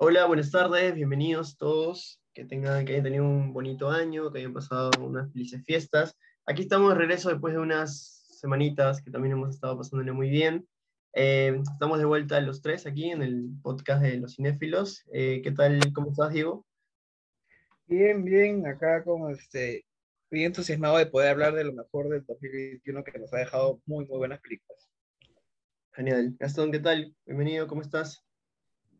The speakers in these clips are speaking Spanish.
Hola, buenas tardes, bienvenidos todos, que tengan, que hayan tenido un bonito año, que hayan pasado unas felices fiestas. Aquí estamos de regreso después de unas semanitas que también hemos estado pasándole muy bien. Eh, estamos de vuelta los tres aquí en el podcast de los cinéfilos. Eh, ¿Qué tal? ¿Cómo estás, Diego? Bien, bien, acá como este, bien entusiasmado de poder hablar de lo mejor del 2021 que nos ha dejado muy, muy buenas películas. Genial. Gastón, ¿qué tal? Bienvenido, ¿cómo estás?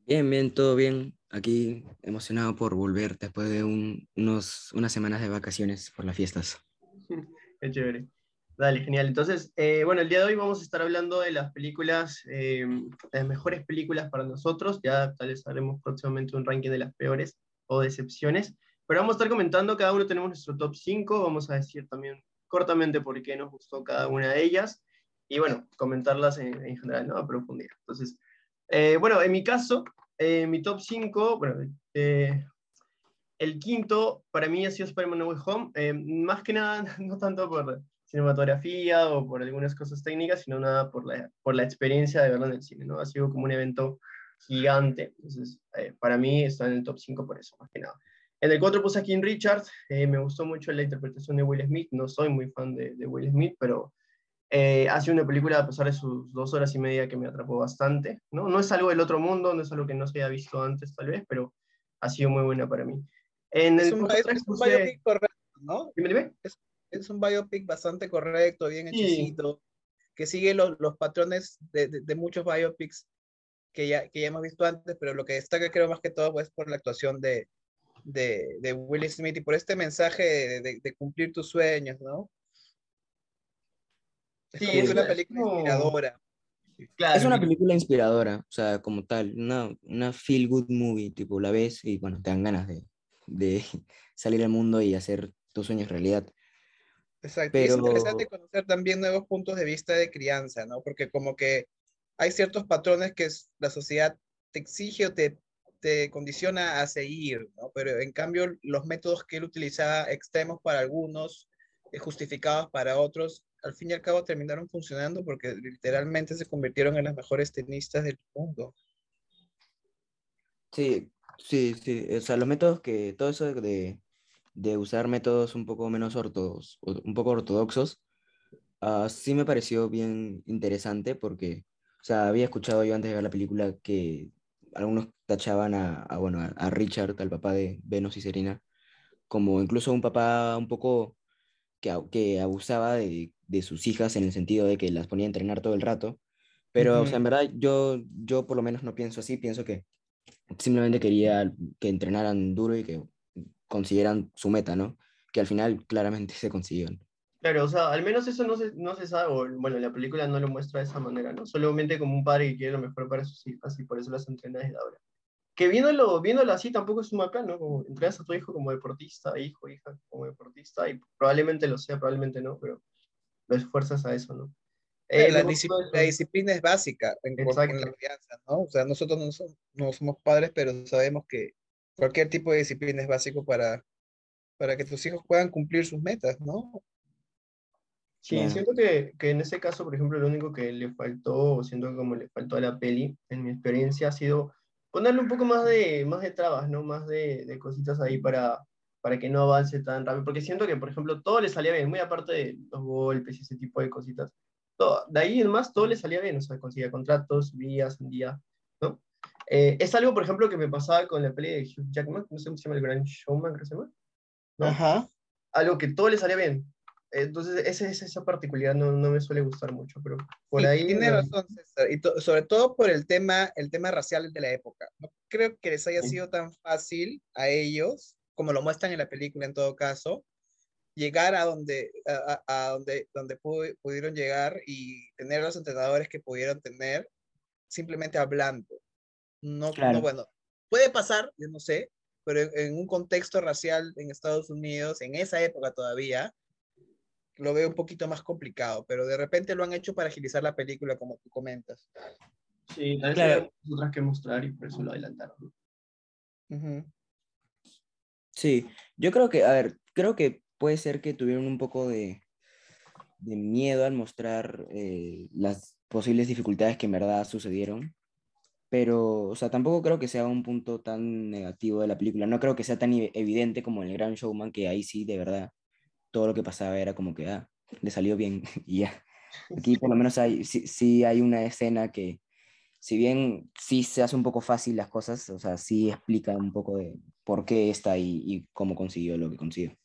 Bien, bien, todo bien. Aquí emocionado por volver después de unos, unas semanas de vacaciones por las fiestas. Qué chévere. Dale, genial. Entonces, eh, bueno, el día de hoy vamos a estar hablando de las películas, eh, las mejores películas para nosotros. Ya tal vez haremos próximamente un ranking de las peores o decepciones. Pero vamos a estar comentando, cada uno tenemos nuestro top 5. Vamos a decir también cortamente por qué nos gustó cada una de ellas. Y bueno, comentarlas en, en general, ¿no? A profundidad. Entonces, eh, bueno, en mi caso, eh, mi top 5, bueno, eh, el quinto para mí ha sido Spider-Man No Way Home, eh, más que nada, no tanto por cinematografía o por algunas cosas técnicas, sino nada por la, por la experiencia de verlo en el cine, ¿no? Ha sido como un evento gigante, entonces para mí está en el top 5 por eso, más que nada. En el 4 puse a King Richard, me gustó mucho la interpretación de Will Smith, no soy muy fan de, de Will Smith, pero eh, ha sido una película, a pesar de sus dos horas y media, que me atrapó bastante. ¿no? no es algo del otro mundo, no es algo que no se haya visto antes, tal vez, pero ha sido muy buena para mí. En es, el un, es un biopic correcto, ¿no? Dime. Es, es, un biopic bastante correcto, bien hechicito, que sigue los, los patrones de, de, de, muchos biopics que ya, que ya hemos visto antes, pero lo que destaca creo más que todo pues por la actuación de, de, de Will Smith y por este mensaje de cumplir tus sueños, ¿no? Sí, es, una película inspiradora. Claro. Es una película inspiradora, o sea, como tal, una, una feel good movie, tipo, la ves y bueno, te dan ganas de, de salir al mundo y hacer tus sueños realidad. Exacto, Pero... es interesante conocer también nuevos puntos de vista de crianza, ¿no? Porque como que hay ciertos patrones que la sociedad te exige o te, te condiciona a seguir, ¿no? Pero en cambio los métodos que él utilizaba extremos para algunos, eh, justificados para otros, al fin y al cabo terminaron funcionando porque literalmente se convirtieron en las mejores tenistas del mundo. Sí, sí, sí. O sea, los métodos que, todo eso de, de usar métodos un poco menos ortodoxos, un poco ortodoxos, uh, sí me pareció bien interesante porque, o sea, había escuchado yo antes de ver la película que algunos tachaban a, a bueno, a Richard, al papá de Venus y Serena, como incluso un papá un poco que, que abusaba de, de, sus hijas en el sentido de que las ponía a entrenar todo el rato. Pero, uh -huh. o sea, en verdad, yo, yo por lo menos no pienso así, pienso que simplemente quería que entrenaran duro y que consiguieran su meta, ¿no? Que al final claramente se consiguieron. Claro, o sea, al menos eso no se, no se sabe, o, bueno, la película no lo muestra de esa manera, ¿no? Solamente como un padre que quiere lo mejor para sus hijas y por eso las entrena desde ahora que viéndolo, viéndolo así tampoco es un macán, ¿no? Como entregas a tu hijo como deportista, hijo, hija, como deportista, y probablemente lo sea, probablemente no, pero lo esfuerzas a eso, ¿no? Eh, la, disciplina, la, disciplina es básica en, en, la crianza, ¿no? O sea, nosotros no somos, no somos, padres, pero sabemos que cualquier tipo de disciplina es básico para, para que tus hijos puedan cumplir sus metas, ¿no? Sí, yeah. siento que, que, en ese caso, por ejemplo, lo único que le faltó, o siento que como le faltó a la peli, en mi experiencia, ha sido ponerle un poco más de, más de trabas, ¿no? Más de, de cositas ahí para, para que no avance tan rápido. Porque siento que, por ejemplo, todo le salía bien, muy aparte de los golpes y ese tipo de cositas. Todo, de ahí en más, todo le salía bien, o sea, conseguía contratos, subía, ascendía, ¿no? Eh, es algo, por ejemplo, que me pasaba con la peli de Hugh Jackman, no sé cómo se llama, el Gran Showman, creo que se llama. ¿no? Ajá. Algo que todo le salía bien. Entonces, esa, esa particularidad no, no, me suele gustar mucho, pero por sí, ahí... Tiene razón, César, y to, sobre todo por el tema, el tema racial de la época. No creo que les haya sido tan fácil a ellos, como lo muestran en la película en todo caso, llegar a donde, a, a donde, donde pudieron llegar y tener los entrenadores que pudieron tener, simplemente hablando. No, claro. no bueno, puede pasar, yo no sé, pero en, en un contexto racial en Estados Unidos, en esa época todavía, lo veo un poquito más complicado, pero de repente lo han hecho para agilizar la película, como tú comentas. Sí, tal vez claro. otras que mostrar y por eso lo adelantaron. Uh -huh. Sí, yo creo que, a ver, creo que puede ser que tuvieron un poco de, de miedo al mostrar eh, las posibles dificultades que en verdad sucedieron. pero, o sea, tampoco creo que sea un punto tan negativo de la película. No creo que sea tan evidente como en El Gran Showman, que ahí sí, de verdad, todo lo que pasaba era como que, ah, le salió bien y ya. Aquí por lo menos hay, sí, sí hay una escena que, si bien sí se hace un poco fácil las cosas, o sea, sí explica un poco de por qué está ahí y cómo consiguió lo que consiguió.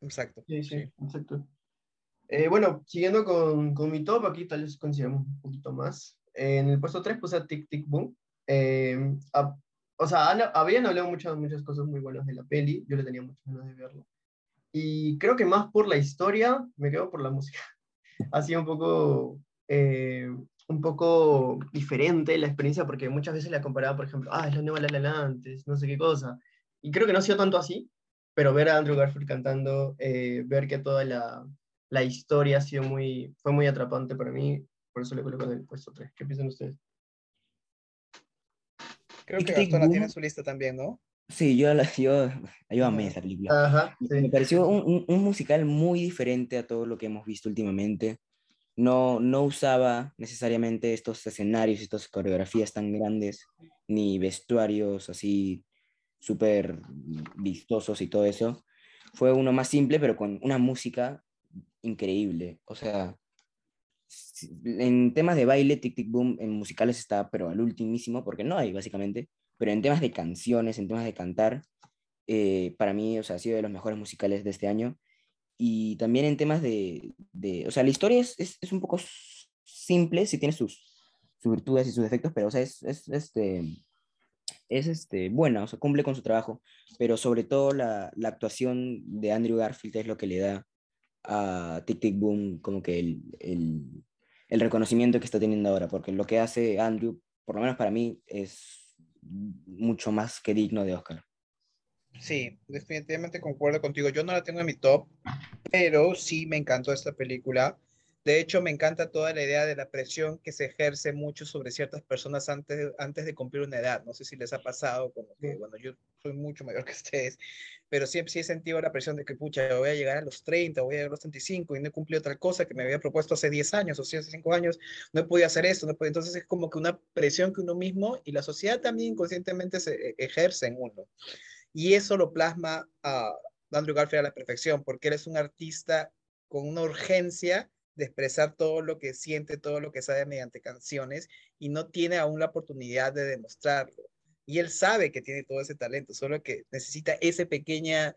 Exacto. Sí, sí, sí. exacto. Eh, bueno, siguiendo con, con mi top, aquí tal vez consideramos un poquito más. En el puesto 3 puse a Tic Tic Boom. Eh, a- o sea, han- habían hablado muchas, muchas cosas muy buenas de la peli, yo le tenía muchas ganas de verlo. Y creo que más por la historia, me quedo por la música. Ha sido un poco, eh, un poco diferente la experiencia, porque muchas veces la comparaba, por ejemplo, ah, es la nueva La La Land, antes, no sé qué cosa. Y creo que no ha sido tanto así, pero ver a Andrew Garfield cantando, eh, ver que toda la, la historia ha sido muy, fue muy atrapante para mí, por eso le coloco en el puesto 3. ¿Qué piensan ustedes? Creo que la tiene su lista también, ¿no? Sí, yo, yo, yo amé esa película. Ajá, Me pareció un, un- un musical muy diferente a todo lo que hemos visto últimamente. No, no usaba necesariamente estos escenarios, estas coreografías tan grandes, ni vestuarios así súper vistosos y todo eso. Fue uno más simple, pero con una música increíble. O sea, en temas de baile, Tic Tic Boom en musicales está, pero al ultimísimo, porque no hay básicamente. Pero en temas de canciones, en temas de cantar, eh, para mí, o sea, ha sido de los mejores musicales de este año. Y también en temas de, de- o sea, la historia es, es, es un poco simple, sí tiene sus, sus virtudes y sus defectos, pero, o sea, es, es, este, es este, buena, o sea, cumple con su trabajo, pero sobre todo la, la actuación de Andrew Garfield es lo que le da a Tic Tic Boom como que el, el, el reconocimiento que está teniendo ahora, porque lo que hace Andrew, por lo menos para mí, es mucho más que digno de Oscar. Sí, definitivamente concuerdo contigo. Yo no la tengo en mi top, pero sí me encantó esta película. De hecho, me encanta toda la idea de la presión que se ejerce mucho sobre ciertas personas antes de, antes de cumplir una edad. No sé si les ha pasado, como que, bueno, yo soy mucho mayor que ustedes, pero siempre sí he sentido la presión de que, pucha, voy a llegar a los 30, voy a llegar a los 35 y no he cumplido otra cosa que me había propuesto hace 10 años o hace 5 años, no he podido hacer esto, no he podido. Entonces es como que una presión que uno mismo y la sociedad también inconscientemente se eh, ejerce en uno. Y eso lo plasma a Andrew Garfield a la perfección, porque él es un artista con una urgencia de expresar todo lo que siente, todo lo que sabe mediante canciones, y no tiene aún la oportunidad de demostrarlo. Y él sabe que tiene todo ese talento, solo que necesita esa pequeña,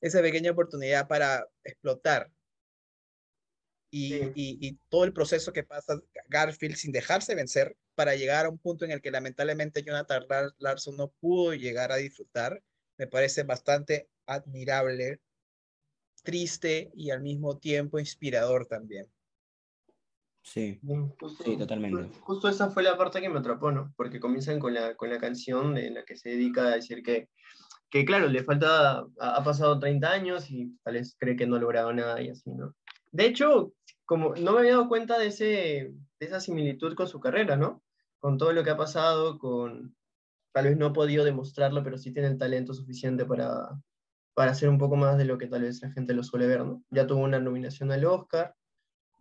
esa pequeña oportunidad para explotar. Y, Sí. y, y todo el proceso que pasa Garfield sin dejarse vencer para llegar a un punto en el que lamentablemente Jonathan Lar- Larson no pudo llegar a disfrutar, me parece bastante admirable, triste y al mismo tiempo inspirador también. Sí, Justo, Sí, totalmente. ju- Justo esa fue la parte que me atrapó, ¿no? Porque comienzan con la, con la canción en la que se dedica a decir que, que claro, le falta, ha, ha pasado 30 años y tal vez cree que no ha logrado nada y así, ¿no? De hecho, como no me había dado cuenta de, ese, de esa similitud con su carrera, ¿no? Con todo lo que ha pasado, con tal vez no ha podido demostrarlo, pero sí tiene el talento suficiente para, para hacer un poco más de lo que tal vez la gente lo suele ver, ¿no? Ya tuvo una nominación al Oscar,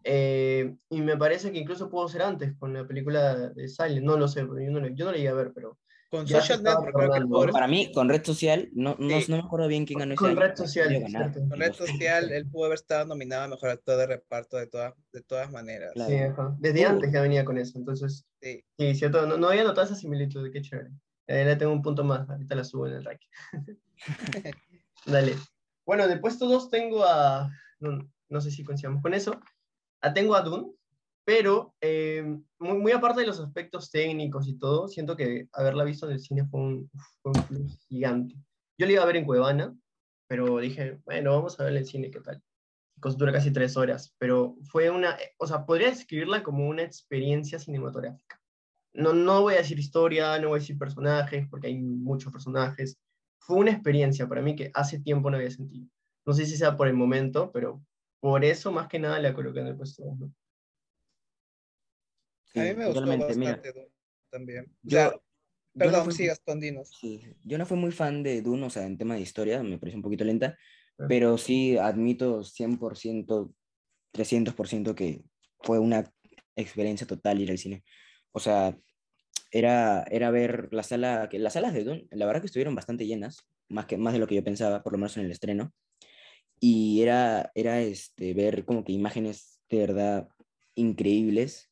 eh, y me parece que incluso pudo ser antes con la película de Silent, no lo sé, porque yo no, lo- yo no la iba a ver, pero Con Social Network, creo que ¿no? Para mí, con Red Social, no, no, Sí. no me acuerdo bien quién ganó Con Red Social, con Red Social, él pudo haber estado nominado a Mejor Actor de Reparto de todas, de todas maneras. Claro. Sí, ajá. Desde Uh. antes ya venía con eso, entonces, Sí. sí, cierto, no, no había notado esa similitud, qué chévere. Ahí le tengo un punto más, ahorita la subo en el rack. Dale. Bueno, de puesto 2 tengo a, no, no sé si coincidamos con eso, a, tengo a Dune, pero eh, muy, muy aparte de los aspectos técnicos y todo, siento que haberla visto en el cine fue un, fue un plus gigante. Yo la iba a ver en Cuevana, pero dije, bueno, vamos a ver en el cine, ¿qué tal? Dura casi tres horas, pero fue una, o sea, podría describirla como una experiencia cinematográfica. No, no voy a decir historia, no voy a decir personajes, porque hay muchos personajes. Fue una experiencia para mí que hace tiempo no había sentido. No sé si sea por el momento, pero por eso más que nada la coloqué en el puesto dos, ¿no? A mí Sí, me gustó totalmente, mira, bastante Dune también. O yo- sea, yo no perdón, fui- sí, Gastón, dinos. Sí, yo no fui muy fan de Dune, o sea, en tema de historia, me pareció un poquito lenta, Claro. pero sí admito 100%, 300% que fue una experiencia total ir al cine. O sea, era, era ver la sala, que las salas de Dune, la verdad que estuvieron bastante llenas, más, que, más de lo que yo pensaba, por lo menos en el estreno. Y era, era este, ver como que imágenes de verdad increíbles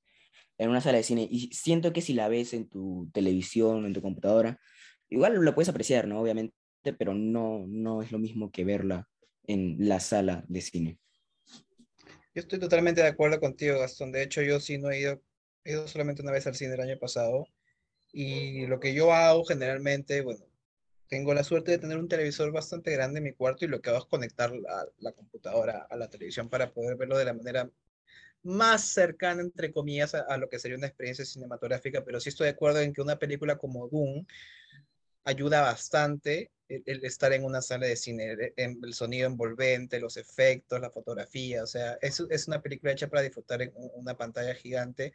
en una sala de cine. Y siento que si la ves en tu televisión, en tu computadora, igual la puedes apreciar, ¿no? Obviamente, pero no, no es lo mismo que verla en la sala de cine. Yo estoy totalmente de acuerdo contigo, Gastón. De hecho, yo sí no he ido, he ido solamente una vez al cine el año pasado. Y lo que yo hago generalmente, bueno, tengo la suerte de tener un televisor bastante grande en mi cuarto y lo que hago es conectar la, la computadora a la televisión para poder verlo de la manera más cercana, entre comillas, a, a, lo que sería una experiencia cinematográfica, pero sí estoy de acuerdo en que una película como Doom ayuda bastante el, estar en una sala de cine, el, el, sonido envolvente, los efectos, la fotografía, o sea, es, es, una película hecha para disfrutar en una pantalla gigante.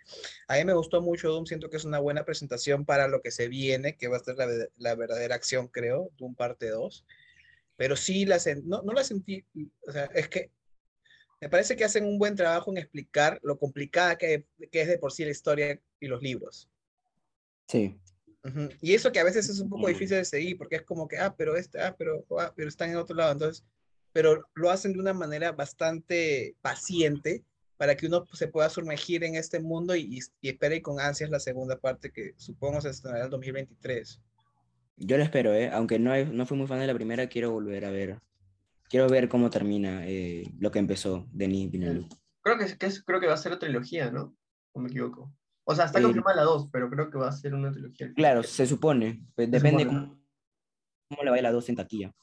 A mí me gustó mucho Doom, siento que es una buena presentación para lo que se viene, que va a ser la, la verdadera acción, creo, Doom parte 2. Pero sí, la, no, no la sentí, o sea, es que me parece que hacen un buen trabajo en explicar lo complicada que, que es de por sí la historia y los libros. Sí. Uh -huh. Y eso que a veces es un poco difícil de seguir, porque es como que, ah, pero este, ah, pero, ah, pero están en otro lado. Entonces, pero lo hacen de una manera bastante paciente para que uno se pueda sumergir en este mundo y, y espere con ansias la segunda parte que supongo se estrenará en el 2023. Yo lo espero, ¿eh? aunque no, no fui muy fan de la primera, quiero volver a ver. Quiero ver cómo termina eh, lo que empezó Denis Villeneuve. Creo que, que es, creo que va a ser otra trilogía, ¿no? O me equivoco. O sea, está confirmada la 2, pero creo que va a ser una trilogía. Claro, se supone. Pues, depende cómo, cómo, le vaya la 2 en taquilla.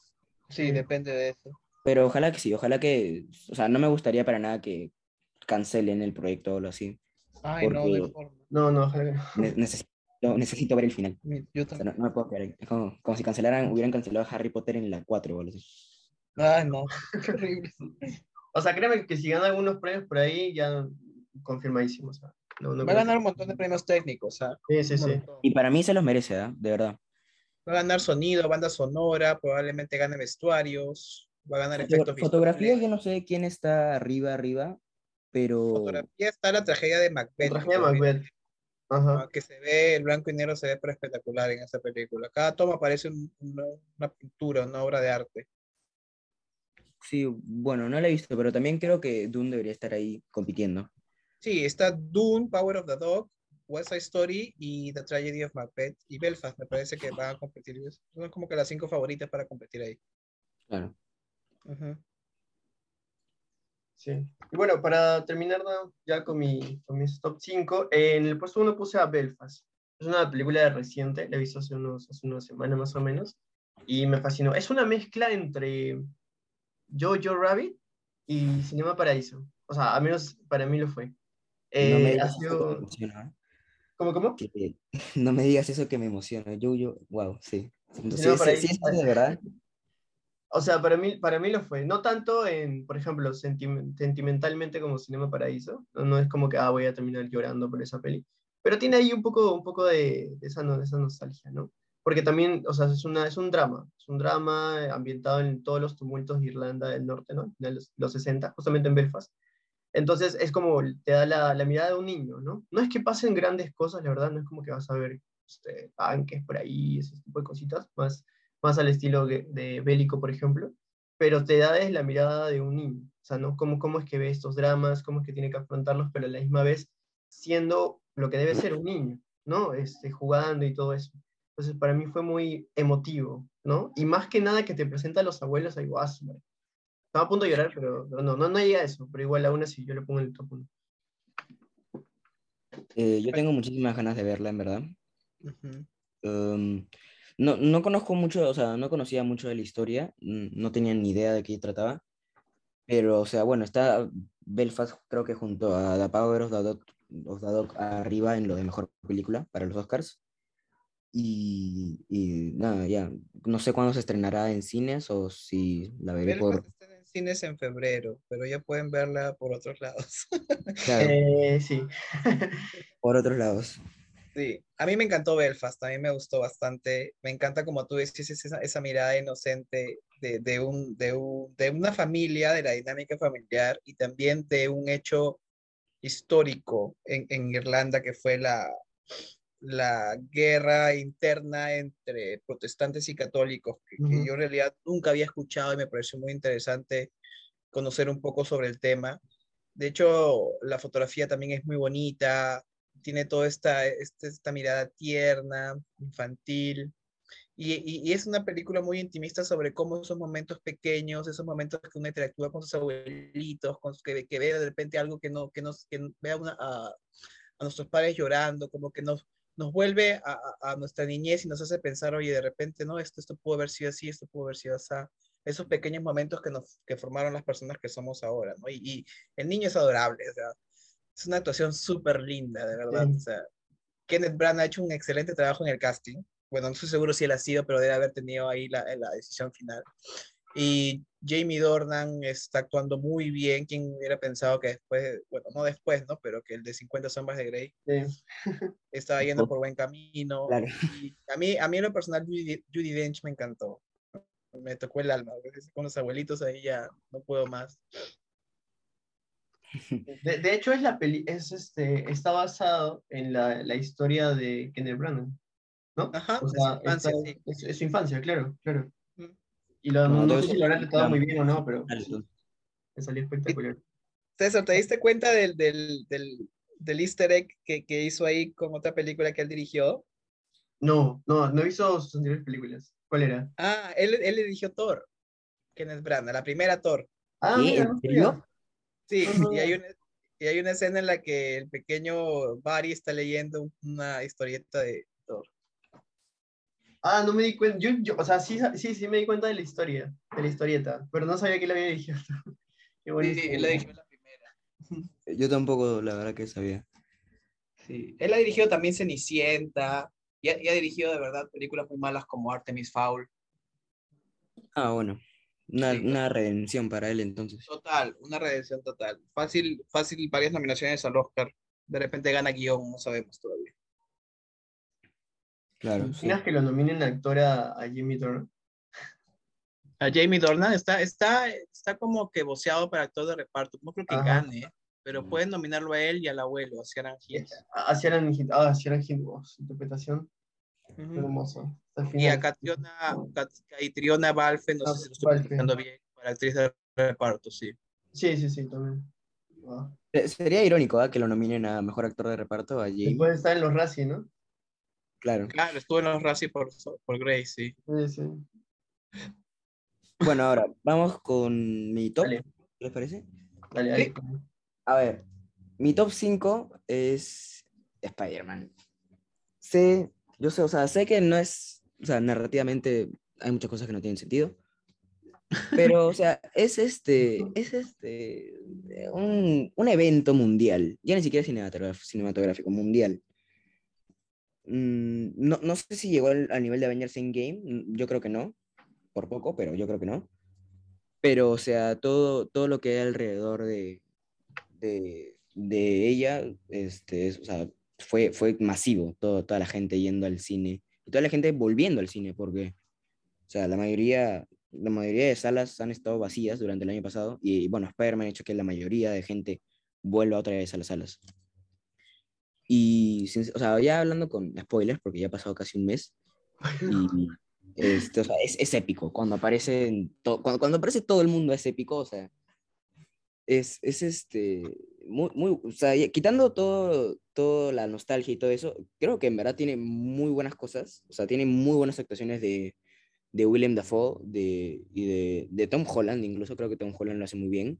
Sí, depende de eso. Pero ojalá que sí, ojalá que. O sea, no me gustaría para nada que cancelen el proyecto o algo así. Ay, no, de forma. No, no, ojalá que no. Ne necesito, necesito, ver el final. Yo o sea, no, no, me puedo creer. Es como, como, si cancelaran, hubieran cancelado Harry Potter en la 4 o algo así. Ay, no, qué horrible. o sea, créeme que si ganan algunos premios por ahí, ya confirmadísimo. O sea. No, no Va a ganar un montón de premios técnicos. ¿ah? Sí, sí, sí. Y para mí se los merece, ¿eh? de verdad. Va a ganar sonido, banda sonora, probablemente gane vestuarios, va a ganar efectos Fotografía, yo no sé quién está arriba, arriba, pero... Fotografía está la tragedia de Macbeth. La tragedia de Macbeth. Ajá. Que se ve, el blanco y negro se ve pero espectacular en esa película. Cada toma parece un, una, una pintura, una obra de arte. Sí, bueno, no la he visto, pero también creo que Dune debería estar ahí compitiendo. Sí, está Dune, Power of the Dog, West Side Story y The Tragedy of Macbeth y Belfast. Me parece que van a competir. Son como que las cinco favoritas para competir ahí. Claro. Uh -huh. Sí. Y bueno, para terminar ya con, mi, con mis top 5, en el puesto 1 puse a Belfast. Es una película reciente, la he visto hace, unos, hace una semana más o menos, y me fascinó. Es una mezcla entre Jojo Rabbit y Cinema Paraíso. O sea, al menos para mí lo fue. Eh, no me digas sido... que me emociona. ¿Cómo, cómo? Que, no me digas eso que me emociona. Yo, yo, wow, sí. Sí, sí, sí, sí, de verdad. O sea, para mí, para mí lo fue. No tanto en, por ejemplo, sentiment sentimentalmente como Cinema Paraíso. No, no, es como que, ah, voy a terminar llorando por esa peli. Pero tiene ahí un poco, un poco de, de, esa, de esa nostalgia, ¿no? Porque también, o sea, es, una, es un drama. Es un drama ambientado en todos los tumultos de Irlanda del Norte, ¿no? De los, los 60, justamente en Belfast. Entonces es como te da la, mirada de un niño, ¿no? No es que pasen grandes cosas, la verdad, no es como que vas a ver este, tanques por ahí, ese tipo de cositas, más, más al estilo de, bélico, por ejemplo, pero te da desde la mirada de un niño, o sea, ¿no? Cómo, cómo es que ve estos dramas, cómo es que tiene que afrontarlos, pero a la misma vez siendo lo que debe ser un niño, ¿no? Este, jugando y todo eso. Entonces, para mí fue muy emotivo, ¿no? Y más que nada que te presenta a los abuelos a Iguazú, estaba a punto de llorar, pero, pero no, no, no llega a eso. Pero igual aún así yo le pongo en el top 1. Eh, yo tengo muchísimas ganas de verla, en verdad. Uh -huh. um, no, no conozco mucho, o sea, no conocía mucho de la historia, no tenía ni idea de qué trataba. Pero, o sea, bueno, está Belfast, creo que junto a The Power of the Dog, of the Dog arriba en lo de mejor película para los Oscars. Y, y, nada, ya, no sé cuándo se estrenará en cines o si la veré Belfast por cines en febrero, pero ya pueden verla por otros lados. Claro. Eh, sí. por otros lados. Sí, a mí me encantó Belfast, a mí me gustó bastante. Me encanta, como tú dices, esa, esa mirada inocente de, de, un, de, un, de una familia, de la dinámica familiar y también de un hecho histórico en, en Irlanda que fue la, la guerra interna entre protestantes y católicos, que, que Ujú. yo en realidad nunca había escuchado y me pareció muy interesante conocer un poco sobre el tema. De hecho, la fotografía también es muy bonita, tiene toda esta, este- esta mirada tierna, infantil, y, y- y es una película muy intimista sobre cómo esos momentos pequeños, esos momentos que uno interactúa con sus abuelitos, con, que, que ve de repente algo que no, que nos, que vea una- a, a nuestros padres llorando, como que nos, nos vuelve a, a- nuestra niñez y nos hace pensar, oye, de repente, no, esto, esto pudo haber sido así, esto pudo haber sido así. Esos pequeños momentos que nos que formaron las personas que somos ahora, ¿no? Y, y el niño es adorable, o sea, es una actuación súper linda, de verdad. Sí. O sea, Kenneth Branagh ha hecho un excelente trabajo en el casting. Bueno, no estoy seguro si él ha sido, pero debe haber tenido ahí la, la decisión final. Y Jamie Dornan está actuando muy bien. ¿Quién hubiera pensado que después, bueno, no después, ¿no? Pero que el de 50 sombras de Grey Sí. estaba yendo por buen camino. Claro. Y a mí, a mí en lo personal, Judy, Dench me encantó. Me tocó el alma. Con los abuelitos ahí ya no puedo más. De, de hecho, es la peli es este, está basado en la, la historia de Kenneth Branagh, ¿no? Ajá, O su sea, infancia, está- sí. es, es su infancia, claro, claro. Y lo, No, sé si lo habrá tratado muy bien o no, pero me salió espectacular. César, ¿te diste cuenta del, del, del, del easter egg que, que hizo ahí con otra película que él dirigió? No, no, no visto sus anteriores películas. ¿Cuál era? Ah, él, él dirigió Thor, Kenneth Branagh, la primera Thor. Ah, mira, ¿En serio? Sí, Ajá. y hay una, y hay una escena en la que el pequeño Barry está leyendo una historieta de. Ah, no me di cuenta. Yo, yo, o sea, sí, sí, sí me di cuenta de la historia, de la historieta, pero no sabía que la había dirigido. Qué Sí, buenísimo. él la dirigió la primera. Yo tampoco, la verdad que sabía. Sí, él ha dirigido también Cenicienta, y ha, y ha dirigido de verdad películas muy malas como Artemis Fowl. Ah, bueno. Una, Sí. una redención para él entonces. Total, una redención total. Fácil, fácil, varias nominaciones al Oscar. De repente gana guion, no sabemos todavía. ¿Te Claro, sí. imaginas que lo nominen actor a, a Jimmy Turner? A Jamie Dornan está, está, está como que voceado para actor de reparto. No creo que Ajá. gane, pero pueden nominarlo a él y al abuelo, a Ciaran Hinds. A Ciaran Hinds, ah, Ciaran su interpretación Ujú. hermosa. Y a. Catriona, Cat- Caitriona Balfe, no Ah, sé si lo estoy pronunciando bien, para actriz de reparto, sí. Sí, sí, sí, también. Wow. Se- Sería irónico ¿ah? que lo nominen a mejor actor de reparto a Jamie. Después de estar en los Razzie, ¿no? Claro. Claro, estuvo en los Razzie por, por Grace, sí. Sí, sí. Bueno, ahora vamos con mi top. Dale. ¿Qué les parece? Dale, dale. Sí. A ver, mi top 5 es Spider-Man. Sé, yo sé, o sea, sé que no es, o sea, narrativamente hay muchas cosas que no tienen sentido, pero, o sea, es este, es este, un, un evento mundial, ya ni siquiera cinematográfico, cinematográfico mundial. Mm, no, no sé si llegó al, nivel de Avengers Endgame, yo creo que no, por poco, pero yo creo que no. Pero, o sea, todo, todo lo que hay alrededor de, de, de ella, este, fue, fue masivo, todo, toda la gente yendo al cine, y toda la gente volviendo al cine, porque, o sea, la mayoría, la mayoría de salas han estado vacías durante el año pasado, y bueno, Spider-Man ha hecho que la mayoría de gente vuelva otra vez a las salas. Y, o sea, ya hablando con spoilers, porque ya ha pasado casi un mes, y este, o sea, es, es épico. Cuando aparece, cuando, cuando aparece todo el mundo es épico, o sea, es, es este, muy, muy, o sea, quitando todo, toda la nostalgia y todo eso, creo que en verdad tiene muy buenas cosas, o sea, tiene muy buenas actuaciones de, de Willem Dafoe de, y de, de Tom Holland, incluso creo que Tom Holland lo hace muy bien.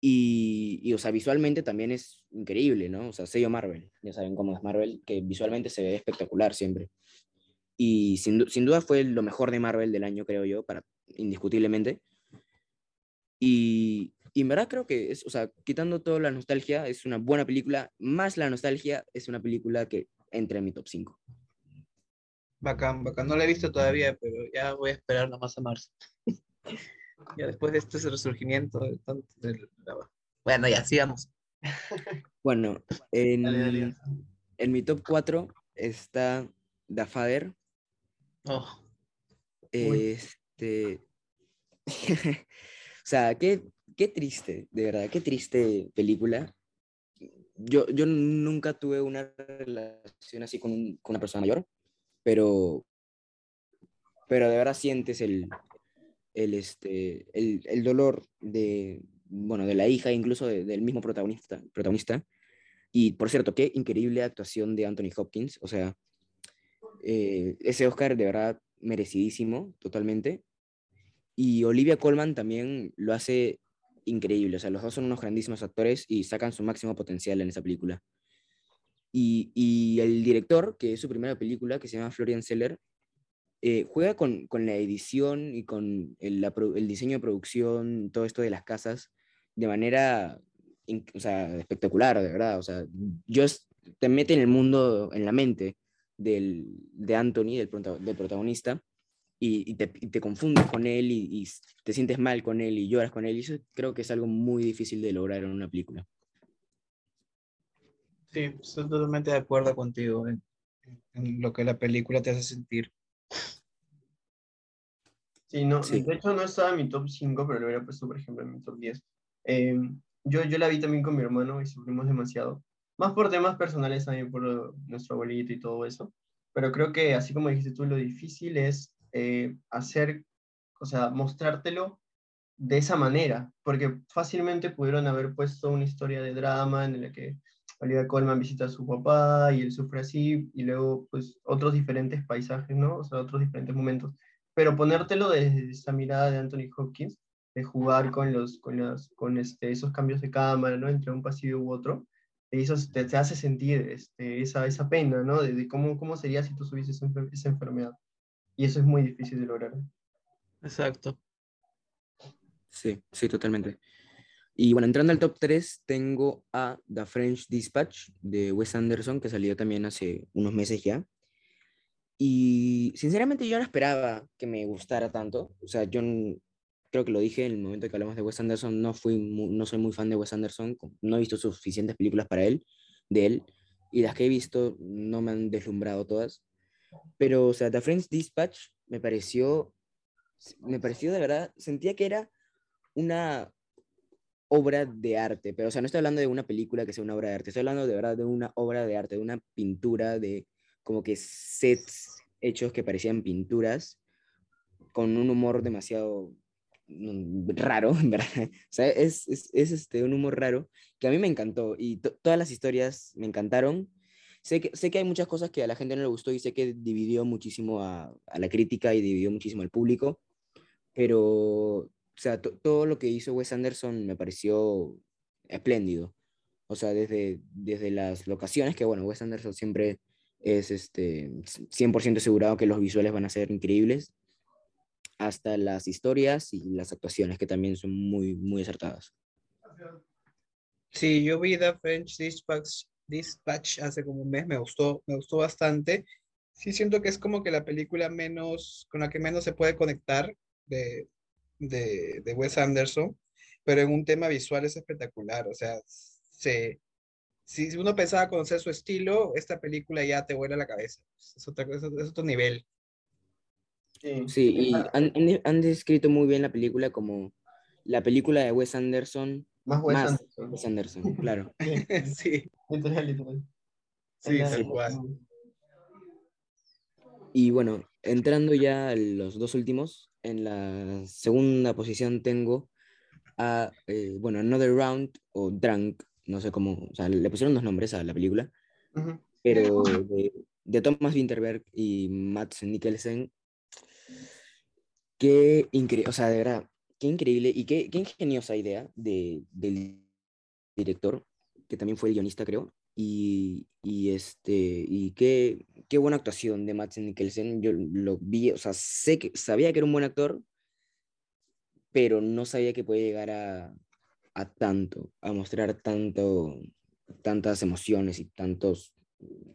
Y, y, o sea, visualmente también es increíble, ¿no? O sea, sello Marvel, ya saben cómo es Marvel, que visualmente se ve espectacular siempre. Y sin, sin duda fue lo mejor de Marvel del año, creo yo, para, indiscutiblemente. Y, y en verdad creo que, es, o sea, quitando toda la nostalgia, es una buena película. Más la nostalgia, es una película que entra en mi top 5. Bacán, bacán. No la he visto todavía, pero ya voy a esperar nomás a marzo. ya después de este resurgimiento de tanto de la- Bueno, ya sigamos. Bueno, en, Dale, dale. en mi top 4 está The Father. Oh. Este. o sea, qué, qué triste, de verdad, qué triste película. yo, yo nunca tuve una relación así con, un- con una persona mayor, pero, pero de verdad sientes el, el, este, el, el dolor de, bueno, de la hija, incluso de- del mismo protagonista, protagonista. Y por cierto, qué increíble actuación de Anthony Hopkins. O sea, eh, ese Oscar de verdad merecidísimo, totalmente. Y Olivia Colman también lo hace increíble. O sea, los dos son unos grandísimos actores y sacan su máximo potencial en esa película. Y, y el director, que es su primera película, que se llama Florian Seller, eh, juega con, con la edición y con el, diseño de producción, todo esto de las casas, de manera o sea, espectacular, de verdad. O sea, yo te mete en el mundo, en la mente del, de Anthony, del, prota- del protagonista, y, te, confundes con él y, te sientes mal con él y lloras con él. Y eso creo que es algo muy difícil de lograr en una película. Sí, estoy totalmente de acuerdo contigo en lo que la película te hace sentir. Sí, no, Sí. de hecho no estaba en mi top 5, pero lo hubiera puesto, por ejemplo, en mi top 10. Eh, yo, yo la vi también con mi hermano y sufrimos demasiado. Más por temas personales también por nuestro abuelito y todo eso. Pero creo que, así como dijiste tú, lo difícil es eh, hacer, o sea, mostrártelo de esa manera. Porque fácilmente pudieron haber puesto una historia de drama en la que Olivia Colman visita a su papá y él sufre así, y luego, pues, otros diferentes paisajes, ¿no? O sea, otros diferentes momentos pero ponértelo desde esa mirada de Anthony Hopkins, de jugar con, los, con, las, con este, esos cambios de cámara, ¿no? Entre un pasillo u otro, eso te, te hace sentir este, esa, esa pena, ¿no? De, de cómo, cómo sería si tú tuvieses esa, enfer- esa enfermedad. Y eso es muy difícil de lograr. Exacto. Sí, sí, totalmente. Y bueno, entrando al top 3, tengo a The French Dispatch de Wes Anderson, que salió también hace unos meses ya. Y sinceramente yo no esperaba que me gustara tanto. O sea, yo creo que lo dije en el momento que hablamos de Wes Anderson, no, fui mu- no soy muy fan de Wes Anderson, no he visto suficientes películas para él, de él, y las que he visto no me han deslumbrado todas. Pero, o sea, The French Dispatch me pareció, me pareció de verdad, sentía que era una obra de arte, pero o sea, no estoy hablando de una película que sea una obra de arte, estoy hablando de verdad de una obra de arte, de una pintura, de como que sets hechos que parecían pinturas, con un humor demasiado mm, raro, en verdad. O sea, es, es, es, este, un humor raro que a mí me encantó y to- todas las historias me encantaron. Sé que, sé que hay muchas cosas que a la gente no le gustó y sé que dividió muchísimo a, a la crítica y dividió muchísimo al público, pero, o sea, to- todo lo que hizo Wes Anderson me pareció espléndido. O sea, desde, desde las locaciones, que bueno, Wes Anderson siempre es este, 100% asegurado que los visuales van a ser increíbles, hasta las historias y las actuaciones, que también son muy, muy acertadas. Sí, yo vi The French Dispatch, Dispatch hace como un mes, me gustó, me gustó bastante. Sí, siento que es como que la película menos, con la que menos se puede conectar de, de, de Wes Anderson, pero en un tema visual es espectacular. O sea, se, si uno pensaba conocer su estilo, esta película ya te vuela la cabeza. Es, otra, es, es otro nivel. Sí, Sí, y han, han- descrito muy bien la película como la película de Wes Anderson, más Wes más Anderson. Wes Anderson, claro. Sí, Sí, literal, literal. sí, tal cual. Y bueno, entrando ya a los dos últimos, en la segunda posición tengo a, eh, bueno, Another Round o Drunk, no sé cómo, o sea, le pusieron dos nombres a la película, pero de, de Thomas Winterberg y Mads Mikkelsen, qué increíble, o sea, de verdad, qué increíble y qué, qué ingeniosa idea de, del director, que también fue el guionista, creo, y, y este, y qué, qué buena actuación de Mads Mikkelsen, yo lo vi, o sea, sé que, sabía que era un buen actor, pero no sabía que puede llegar a, a tanto, a mostrar tanto, tantas emociones y tantos,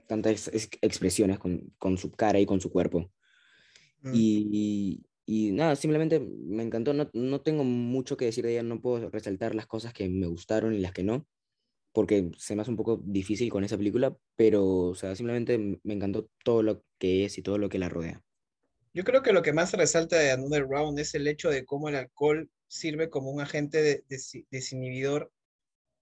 tantas ex- expresiones con, con su cara y con su cuerpo. Mm. Y, y nada, simplemente me encantó. No, no tengo mucho que decir de ella, no puedo resaltar las cosas que me gustaron y las que no, porque se me hace un poco difícil con esa película, pero o sea, simplemente me encantó todo lo que es y todo lo que la rodea. Yo creo que lo que más resalta de Another Round es el hecho de cómo el alcohol sirve como un agente de- desi- desinhibidor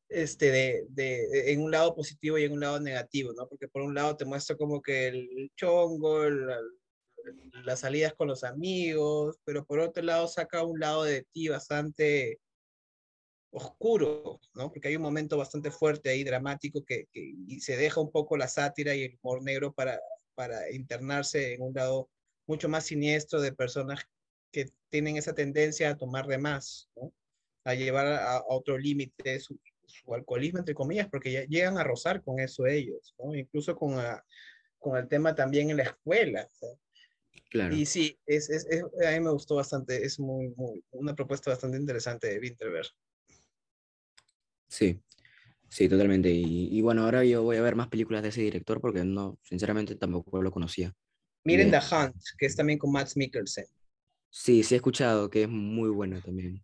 este, de, de, en un lado positivo y en un lado negativo, ¿no? Porque por un lado te muestra como que el chongo, las salidas con los amigos, pero por otro lado saca un lado de ti bastante oscuro, ¿no? Porque hay un momento bastante fuerte ahí, dramático, que, que y se deja un poco la sátira y el humor negro para, para internarse en un lado mucho más siniestro de personas que tienen esa tendencia a tomar de más, ¿no? a llevar a, otro límite su, su, alcoholismo, entre comillas, porque ya llegan a rozar con eso ellos, ¿no? incluso con, a, con el tema también en la escuela. Claro. Y sí, es, es, es, a mí me gustó bastante, es muy, muy, una propuesta bastante interesante de Winterberg. Sí, sí, totalmente. Y, y, bueno, ahora yo voy a ver más películas de ese director porque no, sinceramente tampoco lo conocía. Miren The Hunt, que es también con Max Mikkelsen. Sí, sí he escuchado que es muy buena también.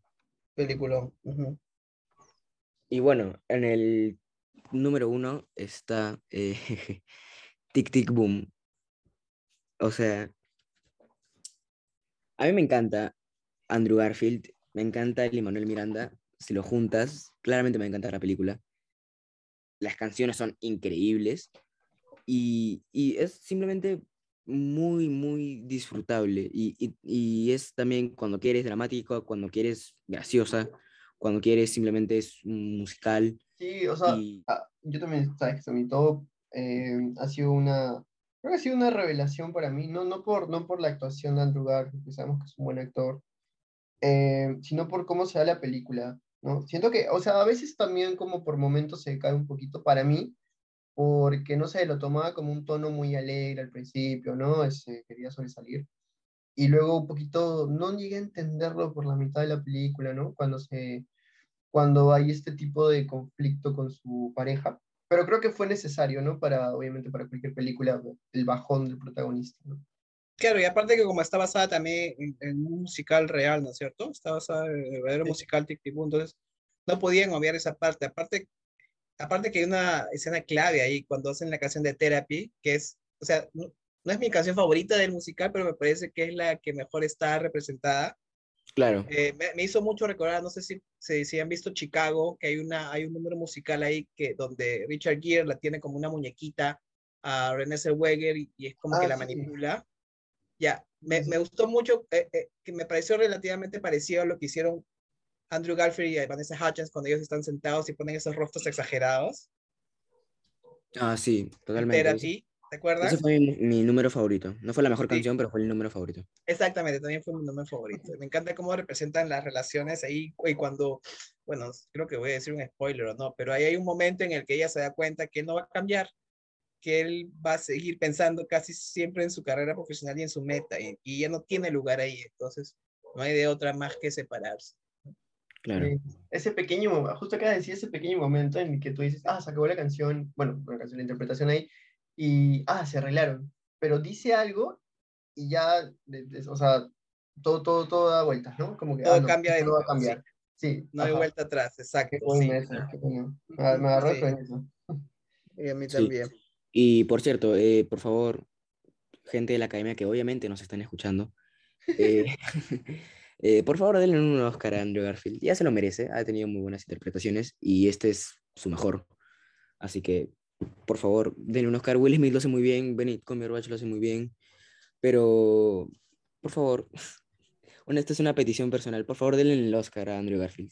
Película. Y bueno, en el número uno está eh, Tic Tic Boom. O sea, a mí me encanta Andrew Garfield, me encanta el Manuel Miranda, si lo juntas, claramente me encanta la película. Las canciones son increíbles y, es simplemente muy, muy disfrutable. Y, es también cuando quieres dramático, cuando quieres graciosa, cuando quieres simplemente es musical. Sí, o sea, ah, yo también, sabes que todo eh, ha sido una, creo que ha sido una revelación para mí, no, no, por, no por la actuación de Andrew Garfield, que sabemos que es un buen actor, eh, sino por cómo se da la película. ¿no? Siento que, o sea, a veces también como por momentos se cae un poquito para mí, porque, no sé, lo tomaba como un tono muy alegre al principio, ¿no? Ese, quería sobresalir. Y luego un poquito, no llegué a entenderlo por la mitad de la película, ¿no? Cuando, se, cuando hay este tipo de conflicto con su pareja. Pero creo que fue necesario, ¿no? Para, obviamente, para cualquier película, el bajón del protagonista, ¿no? Claro, y aparte que como está basada también en, un musical real, ¿no es cierto? Está basada en el verdadero musical Tic Tic entonces no podían obviar esa parte. Aparte, aparte que hay una escena clave ahí cuando hacen la canción de Therapy, que es, o sea, no, es mi canción favorita del musical, pero me parece que es la que mejor está representada. Claro. Eh, me, hizo mucho recordar, no sé si, si, han visto Chicago, que hay, una, hay un número musical ahí que, donde Richard Gere la tiene como una muñequita a Renée Zellweger y, y es como que ah, la manipula. Ya, me, me gustó mucho, eh, eh, que me pareció relativamente parecido a lo que hicieron Andrew Garfield y Vanessa Hutchins cuando ellos están sentados y ponen esos rostros exagerados. Ah, sí, totalmente. ti, ¿te acuerdas? Ese fue mi, número favorito. No fue la mejor canción, pero fue el número favorito. Exactamente, también fue mi número favorito. Me encanta cómo representan las relaciones ahí y cuando, bueno, creo que voy a decir un spoiler o no, pero ahí hay un momento en el que ella se da cuenta que no va a cambiar que él va a seguir pensando casi siempre en su carrera profesional y en su meta, y, y ya no tiene lugar ahí, entonces no hay de otra más que separarse. Claro. ese pequeño, justo acá decía ese pequeño momento en el que tú dices, ah, se acabó la canción, bueno, la canción, la interpretación ahí, y, ah, se arreglaron, pero dice algo y ya, o sea, todo, todo, todo da vueltas, ¿no? Como que, todo ah, cambia de nuevo. va a cambiar. Sí. no hay vuelta atrás, exacto. Sí, me, agarró eso. Y a mí también. Y por cierto, eh, por favor, gente de la academia que obviamente nos están escuchando, eh, eh, por favor denle un Oscar a Andrew Garfield. Ya se lo merece, ha tenido muy buenas interpretaciones y este es su mejor. Así que, por favor, denle un Oscar. Will Smith lo hace muy bien, Benedict Cumberbatch lo hace muy bien, pero, por favor, bueno, esta es una petición personal, por favor denle el Oscar a Andrew Garfield.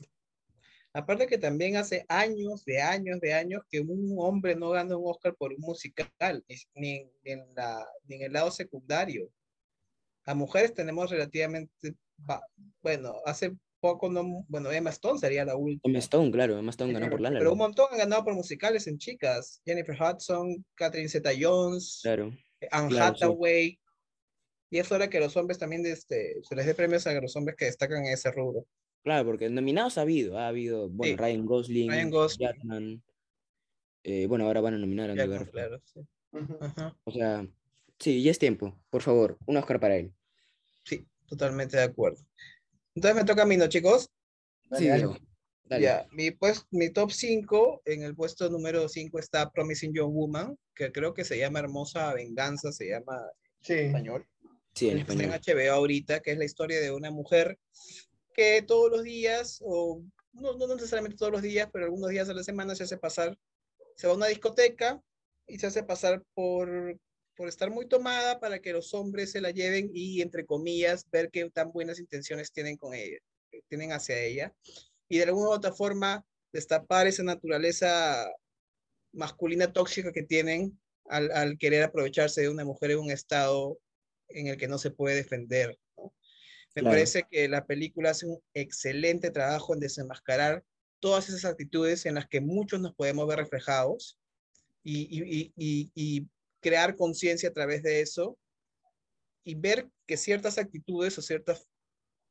Aparte que también hace años, de años, de años que un hombre no gana un Oscar por un musical, ni en, la, ni en el lado secundario. A mujeres tenemos relativamente, bueno, hace poco, no, bueno, Emma Stone sería la última. Emma Stone, claro, Emma Stone ganó por La Pero un montón han ganado por musicales en chicas. Jennifer Hudson, Catherine Zeta-Jones, claro, Anne Hathaway. Y es hora que los hombres también este, se les dé premios a los hombres que destacan en ese rubro. Claro, porque nominados ha habido, ha habido, bueno, Ryan Gosling, Ryan Gosling. Eh, bueno, ahora van a nominar a Andrew Claro, sí. O sea, sí, ya es tiempo. Por favor, un Oscar para él. Sí, totalmente de acuerdo. Entonces me toca a mí, ¿no, chicos? sí, dale. Ya, mi, pues, mi top 5, en el puesto número 5 está Promising Young Woman, que creo que se llama Hermosa Venganza, se llama en español. Sí, en español. Está en HBO ahorita, que es la historia de una mujer que todos los días, o no, no necesariamente todos los días, pero algunos días a la semana se hace pasar, se va a una discoteca y se hace pasar por, por estar muy tomada para que los hombres se la lleven y, entre comillas, ver qué tan buenas intenciones tienen con ella, tienen hacia ella. Y de alguna u otra forma, destapar esa naturaleza masculina tóxica que tienen al, al, querer aprovecharse de una mujer en un estado en el que no se puede defender. Me parece que la película hace un excelente trabajo en desenmascarar todas esas actitudes en las que muchos nos podemos ver reflejados y, y, y, y crear conciencia a través de eso y ver que ciertas actitudes o ciertas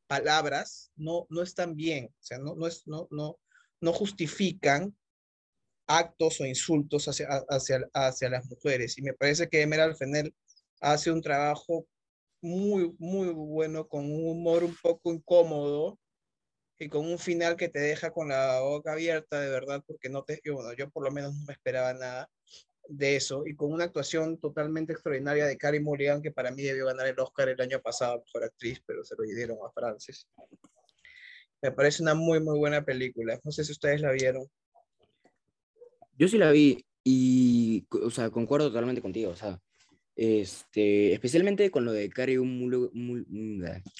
palabras no, no están bien, o sea, no, no, es, no, no, no justifican actos o insultos hacia, hacia, hacia las mujeres. Y me parece que Emerald Fennell hace un trabajo muy, muy bueno, con un humor un poco incómodo y con un final que te deja con la boca abierta, de verdad, porque no te, yo, bueno, yo por lo menos no me esperaba nada de eso, y con una actuación totalmente extraordinaria de Carrie Mulligan, que para mí debió ganar el Oscar el año pasado, mejor actriz, pero se lo dieron a Frances. Me parece una muy, muy buena película. No sé si ustedes la vieron. Yo sí la vi y, o sea, concuerdo totalmente contigo, o sea, este, especialmente con lo de Carrie,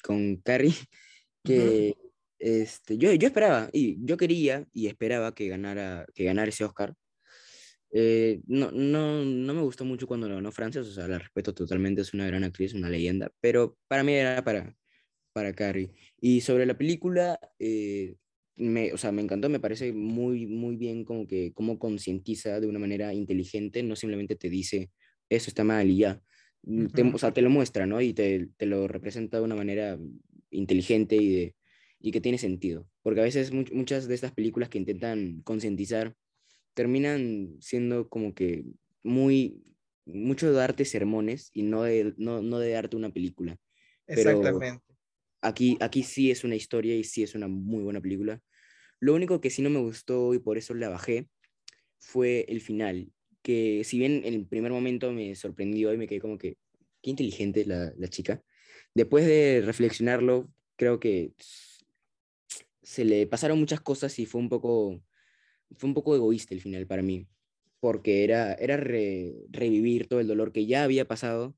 con Carrie, que este, yo, yo esperaba, y yo quería y esperaba que ganara, que ganara ese Oscar. Eh, no, no, no me gustó mucho cuando lo ganó Frances, o sea, la respeto totalmente, es una gran actriz, una leyenda, pero para mí era para, para Carrie. Y sobre la película, eh, me, o sea, me encantó, me parece muy, muy bien como que cómo concientiza de una manera inteligente, no simplemente te dice eso está mal y ya. Mm, te, o sea, te lo muestra, ¿no? Y te, te, lo representa de una manera inteligente y, de, y que tiene sentido. Porque a veces muchas de estas películas que intentan concientizar terminan siendo como que muy, mucho de darte sermones y no de, no, no de darte una película. Exactamente. aquí, aquí sí es una historia y sí es una muy buena película. Lo único que sí no me gustó y por eso la bajé fue el final que si bien en el primer momento me sorprendió y me quedé como que, qué inteligente la, la chica, después de reflexionarlo, creo que se le pasaron muchas cosas y fue un poco, fue un poco egoísta el final para mí, porque era, era revivir todo el dolor que ya había pasado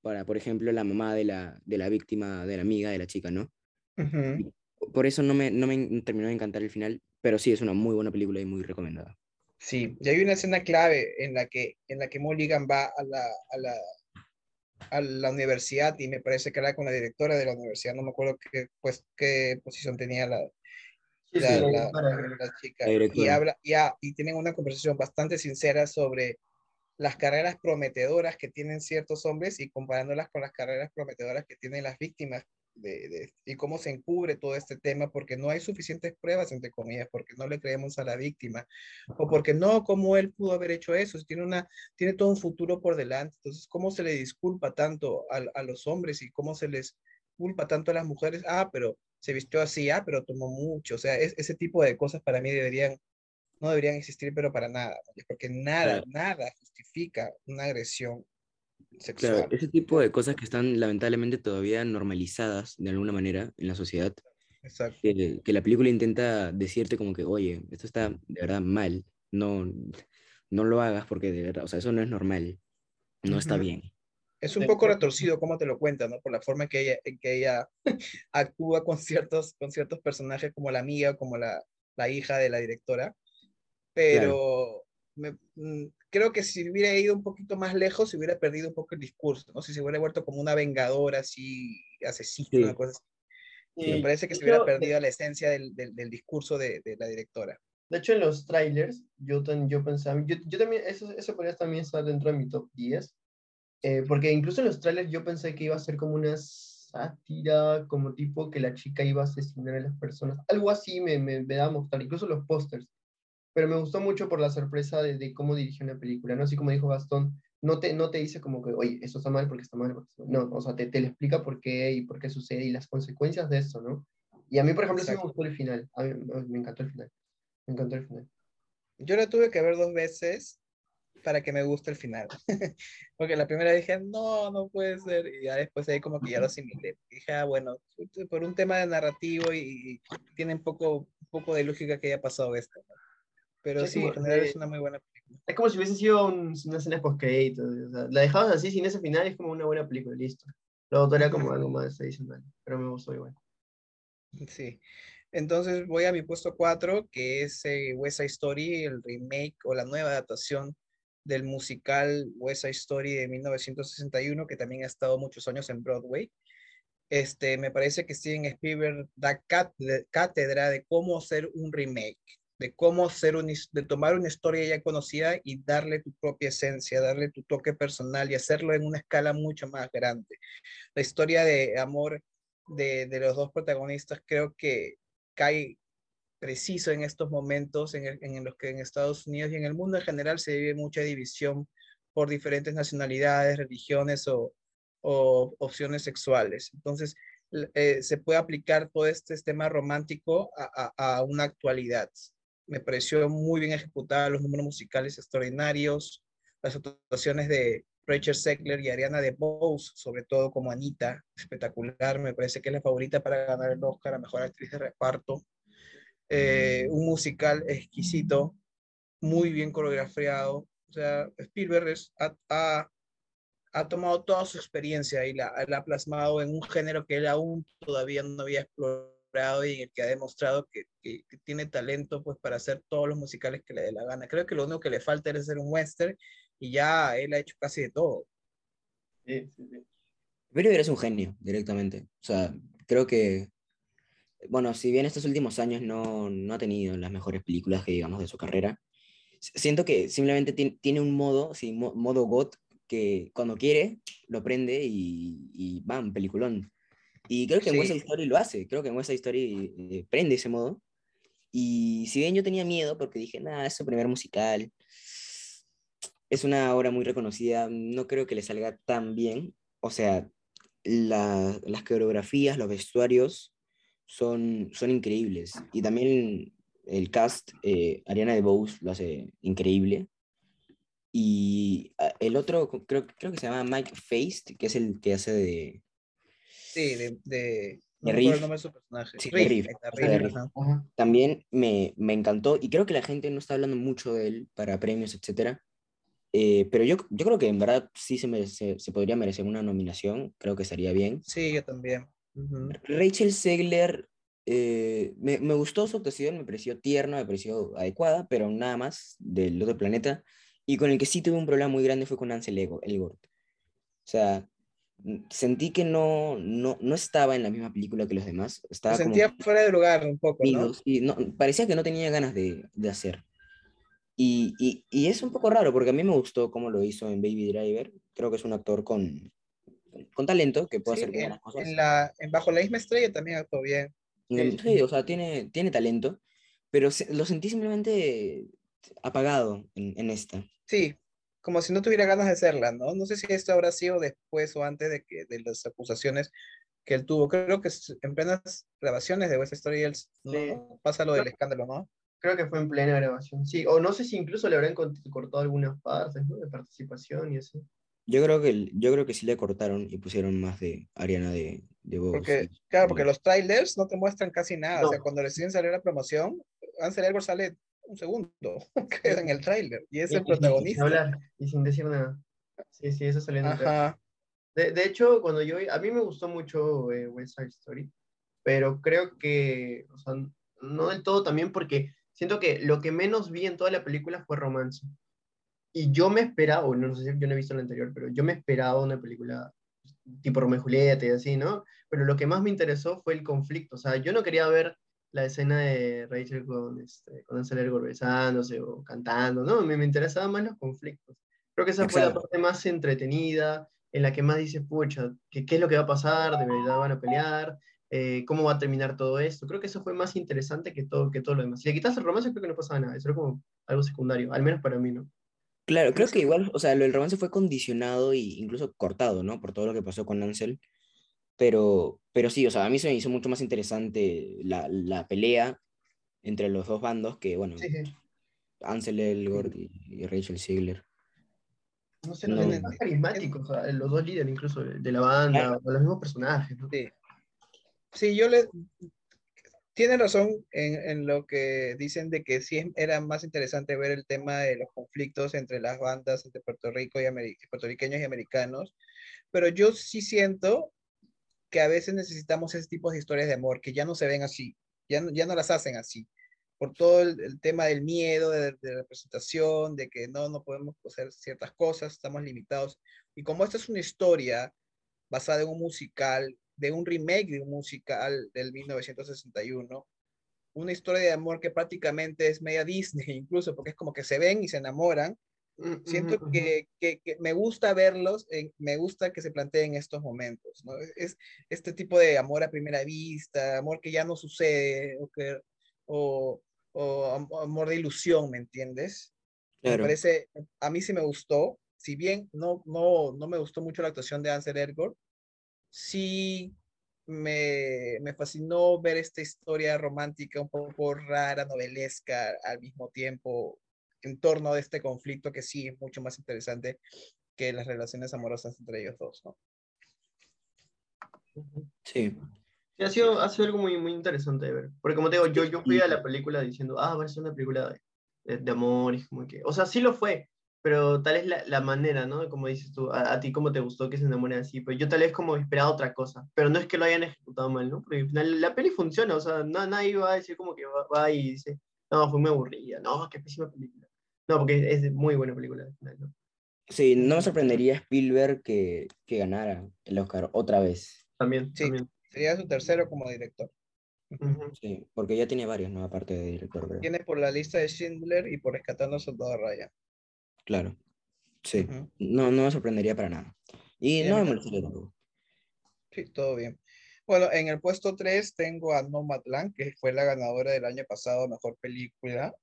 para, por ejemplo, la mamá de la, de la víctima, de la amiga de la chica, ¿no? Por eso no me, no me terminó de encantar el final, pero sí es una muy buena película y muy recomendada. Sí, y hay una escena clave en la que, en la que Mulligan va a la, a la, a la universidad y me parece que era con la directora de la universidad, no me acuerdo qué, pues, qué posición tenía la, la, la, chica. Y, habla, y tienen una conversación bastante sincera sobre las carreras prometedoras que tienen ciertos hombres y comparándolas con las carreras prometedoras que tienen las víctimas de, y cómo se encubre todo este tema, porque no hay suficientes pruebas, entre comillas, porque no le creemos a la víctima, o porque no, cómo él pudo haber hecho eso, tiene, una, tiene todo un futuro por delante, entonces, ¿cómo se le disculpa tanto a, a los hombres y cómo se les culpa tanto a las mujeres? Ah, pero se vistió así, ah, pero tomó mucho, o sea, ese tipo de cosas para mí deberían, no deberían existir, pero para nada, porque nada, nada justifica una agresión Claro, ese tipo de cosas que están lamentablemente todavía normalizadas de alguna manera en la sociedad. Exacto. Que, que, la película intenta decirte como que, oye, esto está de verdad mal, no, no lo hagas porque de verdad, o sea, eso no es normal, no está bien. Es un poco retorcido cómo te lo cuenta, ¿no? Por la forma en que ella, en que ella actúa con ciertos, con ciertos personajes como la amiga, como la, la hija de la directora. Pero me, mm, creo que si hubiera ido un poquito más lejos, se hubiera perdido un poco el discurso, ¿no? Si se hubiera vuelto como una vengadora así, asesina, una cosa así. me parece que se hubiera perdido la esencia del, del, discurso de, de, la directora. De hecho, en los trailers, yo, yo pensaba, yo, yo, también, eso, eso podría también estar dentro de mi top 10, eh, porque incluso en los trailers yo pensé que iba a ser como una sátira, como tipo que la chica iba a asesinar a las personas, algo así me, me, me da a mostrar, incluso los pósters pero me gustó mucho por la sorpresa de, cómo dirigió una película, ¿no? Así como dijo Gastón, no te, no te dice como que, oye, eso está mal porque está mal, no, o sea, te, te le explica por qué y por qué sucede y las consecuencias de eso, ¿no? Y a mí, por ejemplo, sí me gustó el final, a mí, me encantó el final, me encantó el final. Yo la tuve que ver dos veces para que me guste el final. Porque la primera dije, no, no puede ser. Y ya después ahí como que ya lo asimilé. Dije, ah, bueno, por un tema de narrativo y, tiene un poco, poco de lógica que haya pasado esto. Pero sí, en general es una muy buena película. Es como si hubiese sido una escena post o sea, la dejabas así sin ese final y es como una buena película, listo. Lo era como algo más adicional, pero me gustó igual. Sí. Entonces voy a mi puesto 4, que es eh, West Side Story, el remake o la nueva adaptación del musical West Side Story de 1961, que también ha estado muchos años en Broadway. Este, me parece que Steven Spielberg da cátedra de cómo hacer un remake, de cómo hacer un, de tomar una historia ya conocida y darle tu propia esencia, darle tu toque personal y hacerlo en una escala mucho más grande. La historia de amor de, de los dos protagonistas creo que cae preciso en estos momentos en, los que en Estados Unidos y en el mundo en general se vive mucha división por diferentes nacionalidades, religiones o, opciones sexuales. Entonces, eh, se puede aplicar todo este tema romántico a, una actualidad. Me pareció muy bien ejecutada, los números musicales extraordinarios, las actuaciones de Rachel Segler y Ariana DeBose, sobre todo como Anita, espectacular, me parece que es la favorita para ganar el Oscar a Mejor Actriz de Reparto. Eh, un musical exquisito, muy bien coreografiado. O sea, Spielberg ha, ha, tomado toda su experiencia y la, ha plasmado en un género que él aún todavía no había explorado y en el que ha demostrado que, que, tiene talento pues, para hacer todos los musicales que le dé la gana. Creo que lo único que le falta es ser un western y ya él ha hecho casi de todo. Sí, sí, sí. es un genio directamente. O sea, creo que bueno, si bien estos últimos años no, no ha tenido las mejores películas que digamos de su carrera, siento que simplemente tiene, un modo, sí, modo GOT, que cuando quiere lo prende y, y ¡bam! Peliculón. Y creo que en West Side Story lo hace, creo que en West Side Story eh, prende ese modo. Y si bien yo tenía miedo porque dije, nada, es su primer musical, es una obra muy reconocida, no creo que le salga tan bien. O sea, las coreografías, los vestuarios, son, son increíbles. Y también el cast, eh, Ariana DeBose lo hace increíble. Y ah, el otro, creo, creo que se llama Mike Feist, que es el que hace de... Sí, de... de... No el nombre de su personaje. Sí, Riff, También me, me, encantó y creo que la gente no está hablando mucho de él para premios, etcétera. Eh, pero yo, yo creo que en verdad sí se, se podría merecer una nominación, creo que estaría bien. Sí, yo también. Rachel Segler, eh, me, me, gustó su actuación, me pareció tierna, me pareció adecuada, pero nada más del otro planeta. Y con el que sí tuve un problema muy grande fue con Ansel Elgort. O sea, sentí que no, no, no estaba en la misma película que los demás. Estaba sentía fuera de lugar un poco, ¿no? no parecía que no tenía ganas de, de hacer. Y, y, y, es un poco raro, porque a mí me gustó cómo lo hizo en Baby Driver. Creo que es un actor con, con talento, que puede hacer buenas cosas. En la, en Bajo la misma estrella también actuó bien. Sí, o sea, tiene, tiene talento, pero lo sentí simplemente apagado en, en, esta. Sí, como si no tuviera ganas de hacerla, ¿no? No sé si esto habrá sido después o antes de, que, de las acusaciones que él tuvo. Creo que en plenas grabaciones de West Story ¿no? pasa lo del escándalo, ¿no? Creo que fue en plena grabación, sí. O no sé si incluso le habrán cortado algunas partes ¿no? de participación y así. Yo creo que, yo creo que sí le cortaron y pusieron más de Ariana de, de Porque, claro, porque los trailers no te muestran casi nada. O sea, cuando recién salió la promoción, Ansel Elgort sale un segundo, queda en el trailer y es el protagonista. Sin hablar y sin decir nada. Sí, sí, eso salió en el de, de, hecho, cuando yo, a mí me gustó mucho eh, West Side Story, pero creo que, o sea, no del todo también porque siento que lo que menos vi en toda la película fue romance. Y yo me esperaba, o no, sé si yo no he visto la anterior, pero yo me esperaba una película tipo Romeo y Julieta y así, ¿no? Pero lo que más me interesó fue el conflicto. O sea, yo no quería ver la escena de Rachel con, este, con Ansel besándose o cantando, ¿no? Me, me interesaban más los conflictos. Creo que esa fue la parte más entretenida, en la que más dices, pucha, ¿qué, ¿qué, es lo que va a pasar? ¿De verdad van a pelear? Eh, ¿Cómo va a terminar todo esto? Creo que eso fue más interesante que todo, que todo lo demás. Si le quitas el romance, creo que no pasaba nada. Eso era como algo secundario, al menos para mí, ¿no? Claro, creo que igual, o sea, del romance fue condicionado e incluso cortado, ¿no? Por todo lo que pasó con Ansel. Pero, pero sí, o sea, a mí se me hizo mucho más interesante la, la pelea entre los dos bandos que, bueno, Ansel Elgort y, Rachel Ziegler. no sé, no, No. más carismáticos, o sea, los dos líderes incluso de la banda, o los mismos personajes, ¿no? Sí. Sí, yo le... Tiene razón en, lo que dicen de que sí era más interesante ver el tema de los conflictos entre las bandas entre Puerto Rico y puertorriqueños y americanos, pero yo sí siento que a veces necesitamos ese tipo de historias de amor que ya no se ven así, ya no, ya no las hacen así, por todo el, tema del miedo, de, de la presentación, de que no, no podemos hacer ciertas cosas, estamos limitados. Y como esta es una historia basada en un musical, de un remake de un musical del 1961, una historia de amor que prácticamente es media Disney incluso, porque es como que se ven y se enamoran. Mm, Siento ujú, ujú. que, que- que me gusta verlos, me gusta que se planteen estos momentos, ¿no? Es este tipo de amor a primera vista, amor que ya no sucede, o, que, o, o am- amor de ilusión, ¿me entiendes? Me parece, a mí sí me gustó, si bien no, no, no me gustó mucho la actuación de Ansel Elgort, sí me, me fascinó ver esta historia romántica un poco rara, novelesca al mismo tiempo, en torno a este conflicto que sí es mucho más interesante que las relaciones amorosas entre ellos dos, ¿no? Sí. Sí, ha sido, ha sido algo muy, muy interesante de ver. Porque como te digo, yo, yo fui a la película diciendo, ah, va a ser una película de, de, de amor, y como que, o sea, sí lo fue, pero tal es la, la manera, ¿no? Como dices tú, a, a ti cómo te gustó que se enamoren así, pero yo tal vez como esperaba otra cosa, pero no es que lo hayan ejecutado mal, ¿no? Porque al final la peli funciona, o sea, no, nadie va a decir como que va, va y dice, no, fue muy aburrida, no, qué pésima película. No, porque es muy buena película al final, ¿no? Sí, no me sorprendería Spielberg que, que ganara el Oscar otra vez. También, Sí. también. Sería su tercero como director. Sí, porque ya tiene varios, ¿no? Aparte de director, creo. Tiene por la lista de Schindler y por Rescatando al Soldado Ryan. Claro. Sí. No, no me sorprendería para nada. Y no me molestaría tampoco. Sí, todo bien. Bueno, en el puesto 3 tengo a Nomadland, que fue la ganadora del año pasado, mejor película.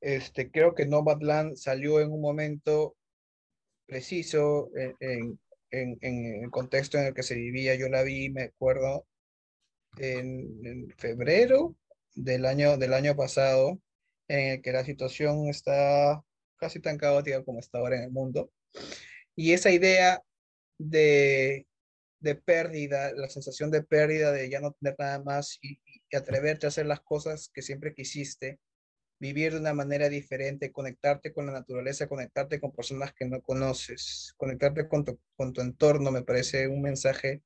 Este, creo que Nomadland salió en un momento preciso, en, en- en- en el contexto en el que se vivía. Yo la vi, me acuerdo, en, en febrero del año, del año pasado, en el que la situación está casi tan caótica como está ahora en el mundo. Y esa idea de, de pérdida, la sensación de pérdida, de ya no tener nada más y, y atreverte a hacer las cosas que siempre quisiste, vivir de una manera diferente, conectarte con la naturaleza, conectarte con personas que no conoces, conectarte con tu, con tu entorno, me parece un mensaje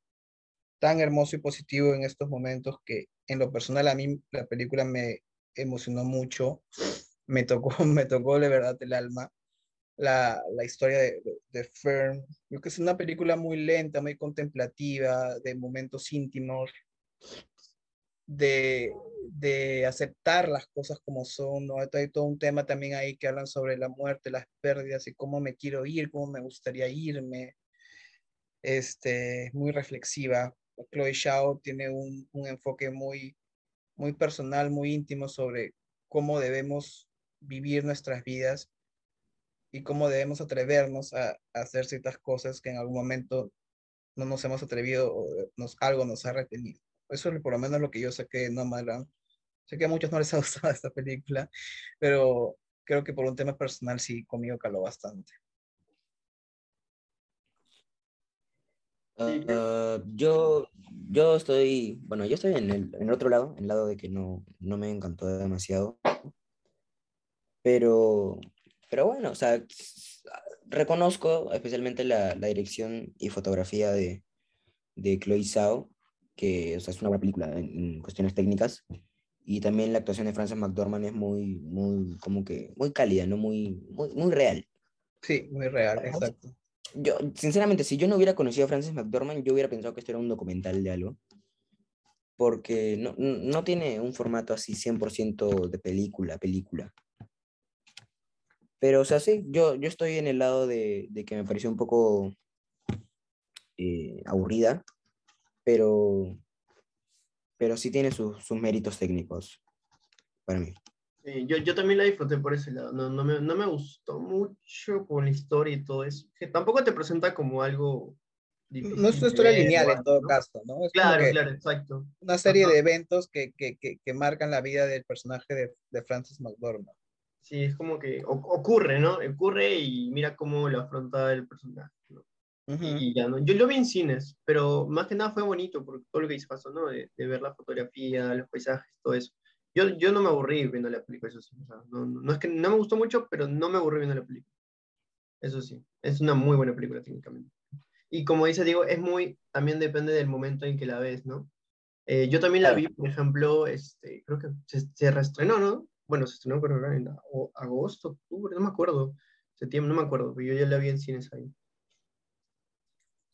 tan hermoso y positivo en estos momentos que en lo personal a mí la película me emocionó mucho, me tocó, me tocó de verdad el alma. La, la historia de, de, Fern, creo que es una película muy lenta, muy contemplativa, de momentos íntimos, de, de aceptar las cosas como son, ¿no? Hay todo un tema también ahí que hablan sobre la muerte, las pérdidas y cómo me quiero ir, cómo me gustaría irme. Este, muy reflexiva. Chloe Zhao tiene un, un enfoque muy, muy personal, muy íntimo sobre cómo debemos vivir nuestras vidas y cómo debemos atrevernos a, a hacer ciertas cosas que en algún momento no nos hemos atrevido o nos, algo nos ha retenido. Eso es por lo menos lo que yo saqué de Nomadland. Sé que a muchos no les ha gustado esta película, pero creo que por un tema personal sí, conmigo caló bastante. Uh, yo, yo estoy, bueno, yo estoy en el, en el otro lado, en el lado de que no, no me encantó demasiado. Pero, pero bueno, o sea, s- reconozco especialmente la, la dirección y fotografía de, de Chloe Zhao, que o sea, es una buena película en, en cuestiones técnicas. Y también la actuación de Frances McDormand es muy, muy, como que, muy cálida, ¿no? Muy, muy, muy real. Sí, muy real, exacto. Yo, sinceramente, si yo no hubiera conocido a Frances McDormand, yo hubiera pensado que esto era un documental de algo. Porque no, no no tiene un formato así 100% de película, película. Pero, o sea, sí, yo, yo estoy en el lado de, de que me pareció un poco eh, aburrida, pero, pero sí tiene sus, sus méritos técnicos para mí. Sí, yo, yo también la disfruté por ese lado. No, no, me, no me gustó mucho por la historia y todo eso. Que tampoco te presenta como algo difícil. No es una de historia lineal en todo ¿no? caso, ¿no? Es Claro, claro, exacto. una serie Ajá. de eventos que, que, que, que marcan la vida del personaje de, de Frances McDormand. Sí, es como que ocurre, ¿no? Ocurre y mira cómo lo afronta el personaje. ¿no? Y ya, ¿no? Yo lo vi en cines, pero más que nada fue bonito por todo lo que hizo pasó, ¿no? De, ver la fotografía, los paisajes, todo eso. Yo, yo no me aburrí viendo la película, eso sí. O sea, no, no, es que no me gustó mucho, pero no me aburrí viendo la película. Eso sí, es una muy buena película técnicamente. Y como dice Diego, es muy, también depende del momento en que la ves, ¿no? Eh, yo también la vi, por ejemplo, este, creo que se, se reestrenó, ¿no? Bueno, se estrenó creo en agosto, octubre, no me acuerdo, septiembre, no me acuerdo, pero yo ya la vi en cines ahí.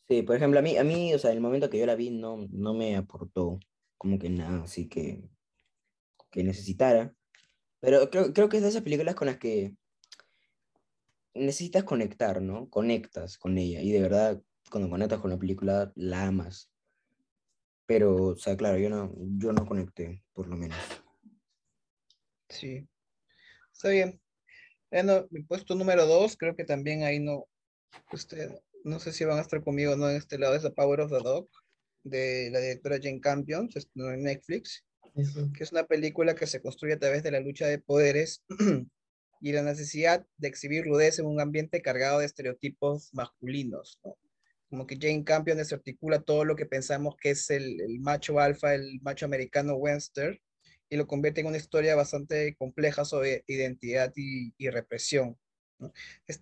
Sí, por ejemplo, a mí, a mí, o sea, el momento que yo la vi no, no me aportó como que nada, así que, que necesitara. Pero creo, creo que es de esas películas con las que necesitas conectar, ¿no? Conectas con ella y de verdad, cuando conectas con la película, la amas. Pero, o sea, claro, yo no, yo no conecté, por lo menos. Sí, está bien. Bueno, mi puesto número dos, creo que también ahí no, usted, no sé si van a estar conmigo no en este lado, es The Power of the Dog, de la directora Jane Campion, en Netflix, que es una película que se construye a través de la lucha de poderes y la necesidad de exhibir rudeza en un ambiente cargado de estereotipos masculinos, Como que Jane Campion desarticula todo lo que pensamos que es el, el macho alfa, el macho americano western, y lo convierte en una historia bastante compleja sobre identidad y, y represión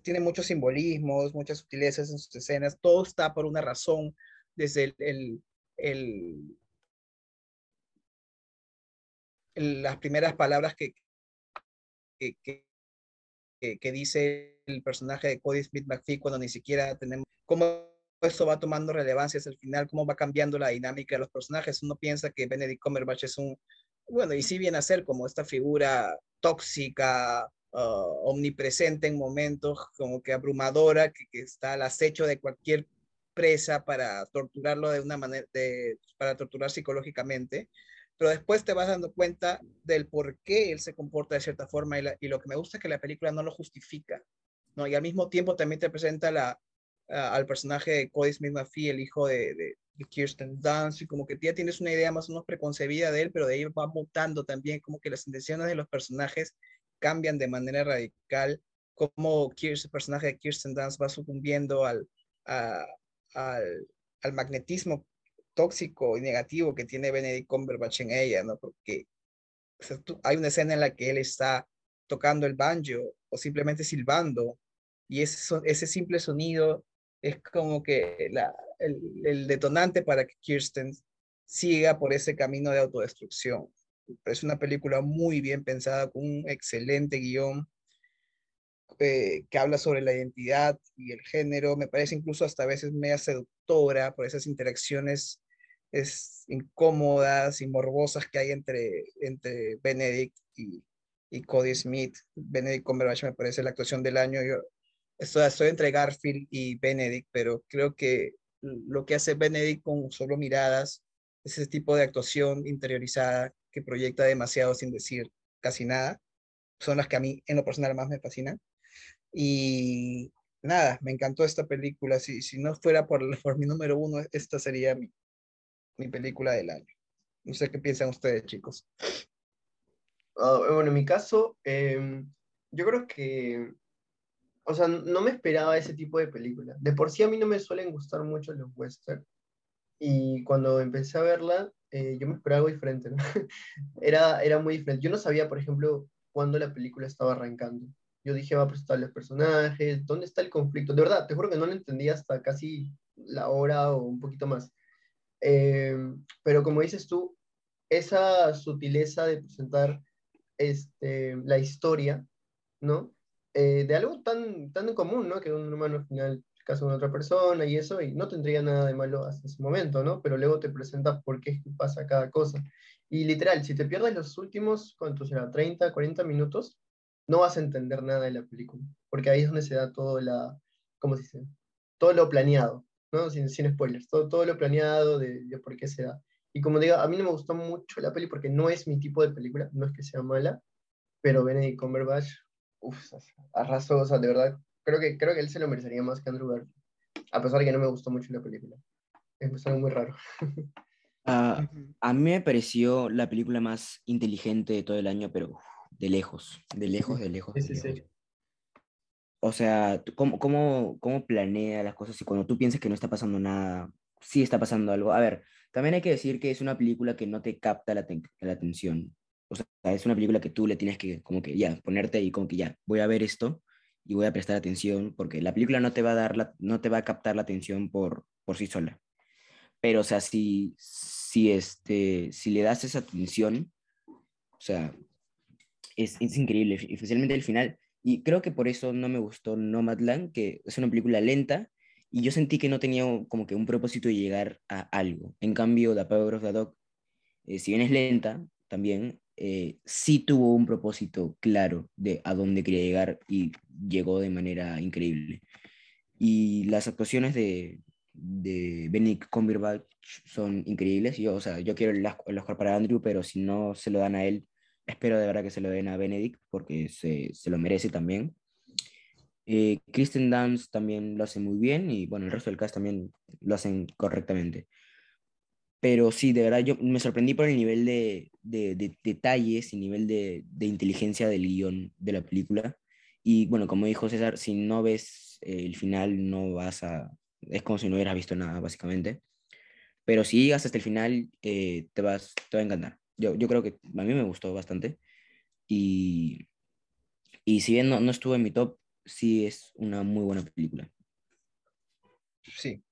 tiene muchos simbolismos, muchas sutilezas en sus escenas, todo está por una razón, desde el, el, las primeras palabras que, que, que, dice el personaje de Cody Smith McPhee cuando ni siquiera tenemos cómo esto va tomando relevancia hasta el final, cómo va cambiando la dinámica de los personajes. Uno piensa que Benedict Cumberbatch es un, bueno, y sí viene a ser como esta figura tóxica, Ah, omnipresente en momentos como que abrumadora, que, está al acecho de cualquier presa para torturarlo de una manera, para torturar psicológicamente, pero después te vas dando cuenta del por qué él se comporta de cierta forma y, lo que me gusta es que la película no lo justifica, ¿no? Y al mismo tiempo también te presenta la, al personaje de Cody Smith el hijo de, Kirsten Dunst, y como que ya tienes una idea más o menos preconcebida de él, pero de ahí va mutando también como que las intenciones de los personajes cambian de manera radical, cómo el personaje de Kirsten Dunst va sucumbiendo al, al, al, magnetismo tóxico y negativo que tiene Benedict Cumberbatch en ella, ¿no? Porque hay una escena en la que él está tocando el banjo o simplemente silbando y ese, ese simple sonido es como que la, el, el, detonante para que Kirsten siga por ese camino de autodestrucción. Es una película muy bien pensada, con un excelente guion eh, que habla sobre la identidad y el género. Me parece incluso hasta a veces media seductora por esas interacciones es, incómodas y morbosas que hay entre, entre Benedict y, y Cody Smith. Benedict Cumberbatch me parece la actuación del año. Yo estoy, estoy entre Garfield y Benedict, pero creo que lo que hace Benedict con solo miradas, ese tipo de actuación interiorizada que proyecta demasiado sin decir casi nada. Son las que a mí en lo personal más me fascinan. Y nada, me encantó esta película. Si, si no fuera por, por mi número uno, esta sería mi, mi película del año. No sé qué piensan ustedes, chicos. Ah, bueno, en mi caso, em, yo creo que, o sea, no me esperaba ese tipo de película. De por sí a mí no me suelen gustar mucho los western. Y cuando empecé a verla, eh, yo me esperaba algo diferente, ¿no? era, era muy diferente. Yo no sabía, por ejemplo, cuándo la película estaba arrancando. Yo dije, va a presentar los personajes, ¿dónde está el conflicto? De verdad, te juro que no lo entendí hasta casi la hora o un poquito más. Em, pero como dices tú, esa sutileza de presentar este, la historia, ¿no? Eh, de algo tan, tan común, ¿no? Que un humano al final caso de otra persona y eso, y no tendría nada de malo hasta ese momento, ¿no? Pero luego te presenta por qué pasa cada cosa. Y literal, si te pierdes los últimos, ¿cuánto será? 30, 40 minutos, no vas a entender nada de la película, porque ahí es donde se da todo la, ¿cómo se dice? Todo lo planeado, ¿no? Sin, sin spoilers, todo, todo lo planeado de, de, por qué se da. Y como digo, a mí no me gustó mucho la peli porque no es mi tipo de película, no es que sea mala, pero Benedict Cumberbatch, uff, arrasó, o sea, de verdad, creo que, creo que él se lo merecería más que Andrew Garfield. A pesar de que no me gustó mucho la película. Es algo muy raro. Uh, a mí me pareció la película más inteligente de todo el año, pero de lejos, de lejos, de lejos. Sí, de sí, sí. lejos. O sea, ¿cómo, cómo, cómo planea las cosas y cuando tú piensas que no está pasando nada, sí está pasando algo? A ver, también hay que decir que es una película que no te capta la, la atención. O sea, es una película que tú le tienes que, como que ya, ponerte y como que ya, voy a ver esto y voy a prestar atención porque la película no te va a dar la, no te va a captar la atención por, por sí sola. Pero, o sea, si, si, este, si le das esa atención, o sea, es, es increíble, especialmente el final. Y creo que por eso no me gustó Nomadland, que es una película lenta y yo sentí que no tenía como que un propósito de llegar a algo. En cambio, The Power of the Dog, eh, si bien es lenta también, eh, sí tuvo un propósito claro de a dónde quería llegar y llegó de manera increíble. Y las actuaciones de, de Benedict Cumberbatch son increíbles. Yo, o sea, yo quiero el, el Oscar para Andrew, pero si no se lo dan a él, espero de verdad que se lo den a Benedict porque se, se lo merece también. Eh, Kristen Dunst también lo hace muy bien y bueno, el resto del cast también lo hacen correctamente. Pero sí, de verdad, yo me sorprendí por el nivel de, de- de detalles y nivel de, de inteligencia del guion de la película. Y bueno, como dijo César, si no ves eh, el final, no vas a... Es como si no hubieras visto nada, básicamente. Pero si llegas hasta el final, eh, te, vas, te va a encantar. Yo, yo creo que a mí me gustó bastante. Y, y si bien no, no estuvo en mi top, sí es una muy buena película. Sí.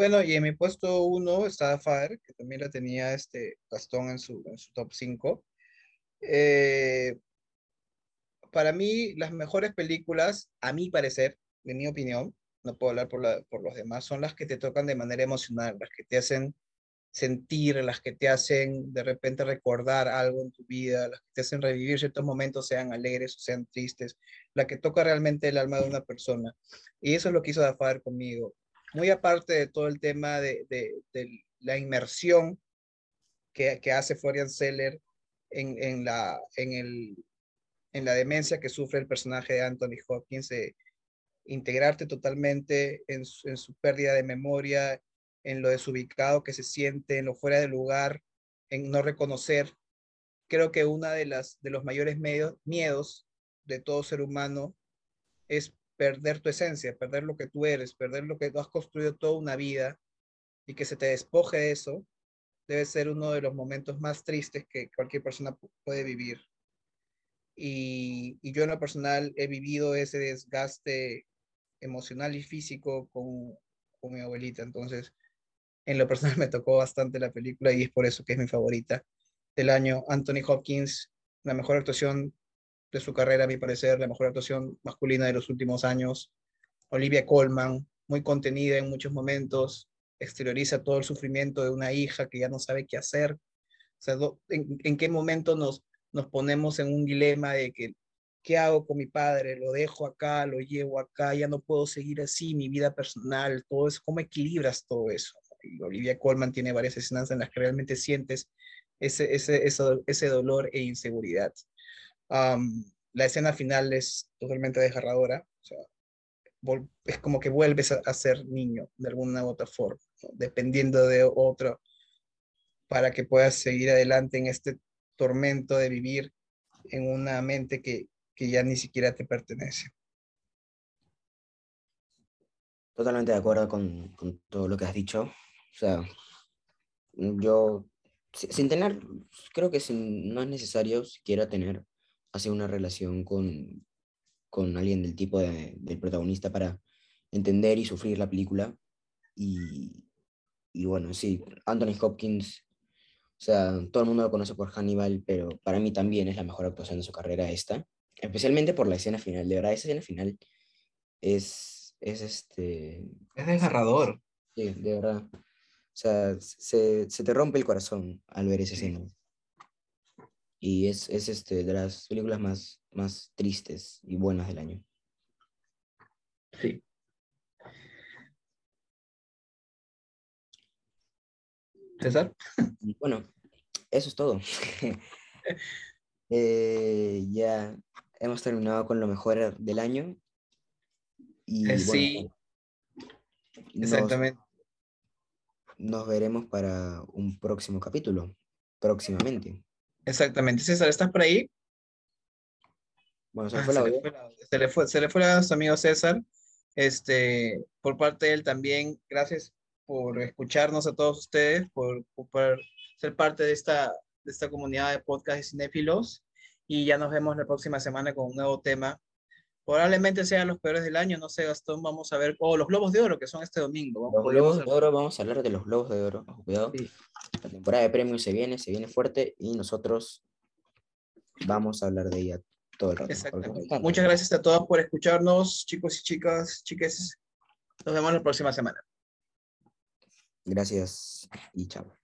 Bueno, y en mi puesto uno está Fire, que también la tenía este Gastón en su, en su top 5. para mí, las mejores películas, a mi parecer, de mi opinión, no puedo hablar por, la- por los demás, son las que te tocan de manera emocional, las que te hacen sentir, las que te hacen de repente recordar algo en tu vida, las que te hacen revivir ciertos momentos, sean alegres o sean tristes, la que toca realmente el alma de una persona. Y eso es lo que hizo Dafar conmigo. Muy aparte de todo el tema de, la inmersión que, hace Florian Seller en, la, demencia que sufre el personaje de Anthony Hopkins, de integrarte totalmente en su, pérdida de memoria, en lo desubicado que se siente, en lo fuera de lugar, en no reconocer. Creo que una de las de los mayores miedos de todo ser humano es perder tu esencia, perder lo que tú eres, perder lo que tú has construido toda una vida y que se te despoje de eso, debe ser uno de los momentos más tristes que cualquier persona pu- puede vivir. Y, y yo en lo personal he vivido ese desgaste emocional y físico con, con mi abuelita, entonces en lo personal me tocó bastante la película y es por eso que es mi favorita del año. Anthony Hopkins, la mejor actuación de su carrera, a mi parecer, la mejor actuación masculina de los últimos años. Olivia Colman, muy contenida en muchos momentos, exterioriza todo el sufrimiento de una hija que ya no sabe qué hacer. O sea, ¿en, en qué momento nos, nos ponemos en un dilema de que, ¿qué hago con mi padre? ¿Lo dejo acá? ¿Lo llevo acá? Ya no puedo seguir así, mi vida personal, todo eso. ¿Cómo equilibras todo eso? Y Olivia Colman tiene varias escenas en las que realmente sientes ese, ese, eso- ese dolor e inseguridad. Am, la escena final es totalmente desgarradora. O sea, es como que vuelves a, a ser niño de alguna u otra forma, ¿no? dependiendo de otro, para que puedas seguir adelante en este tormento de vivir en una mente que, que ya ni siquiera te pertenece. Totalmente de acuerdo con, con todo lo que has dicho. O sea, yo, si- sin tener, creo que sin- no es necesario siquiera tener así una relación con, con alguien del tipo de- del protagonista para entender y sufrir la película. Y, y bueno, sí, Anthony Hopkins, o sea, todo el mundo lo conoce por Hannibal, pero para mí también es la mejor actuación de su carrera esta, especialmente por la escena final. De verdad, esa escena final es, es este, Es desgarrador. Sí, de verdad. O sea, se, se te rompe el corazón al ver esa Sí. escena. Y es, es este, de las películas más, más tristes y buenas del año. Sí. César. Bueno, eso es todo. Eh, ya hemos terminado con lo mejor del año. Y Eh, bueno, sí, nos- exactamente. nos veremos para un próximo capítulo, próximamente. Exactamente. César, ¿estás por ahí? Bueno, se Ah, fue la se, le fue la- se le fue, se le fue a nuestro amigo César. Este, por parte de él también, gracias por escucharnos a todos ustedes, por, por ser parte de esta, de esta comunidad de podcast de cinéfilos. Y ya nos vemos la próxima semana con un nuevo tema. Probablemente sean los peores del año, no sé, Gastón, vamos a ver. Oh, los Globos de Oro, que son este domingo. Los Podríamos globos de oro, vamos a hablar de los globos de oro. Cuidado. Sí. La temporada de premios se viene, se viene fuerte y nosotros vamos a hablar de ella todo el rato. Exactamente. Muchas gracias a todos por escucharnos, chicos y chicas, chiques. Nos vemos la próxima semana. Gracias y chao.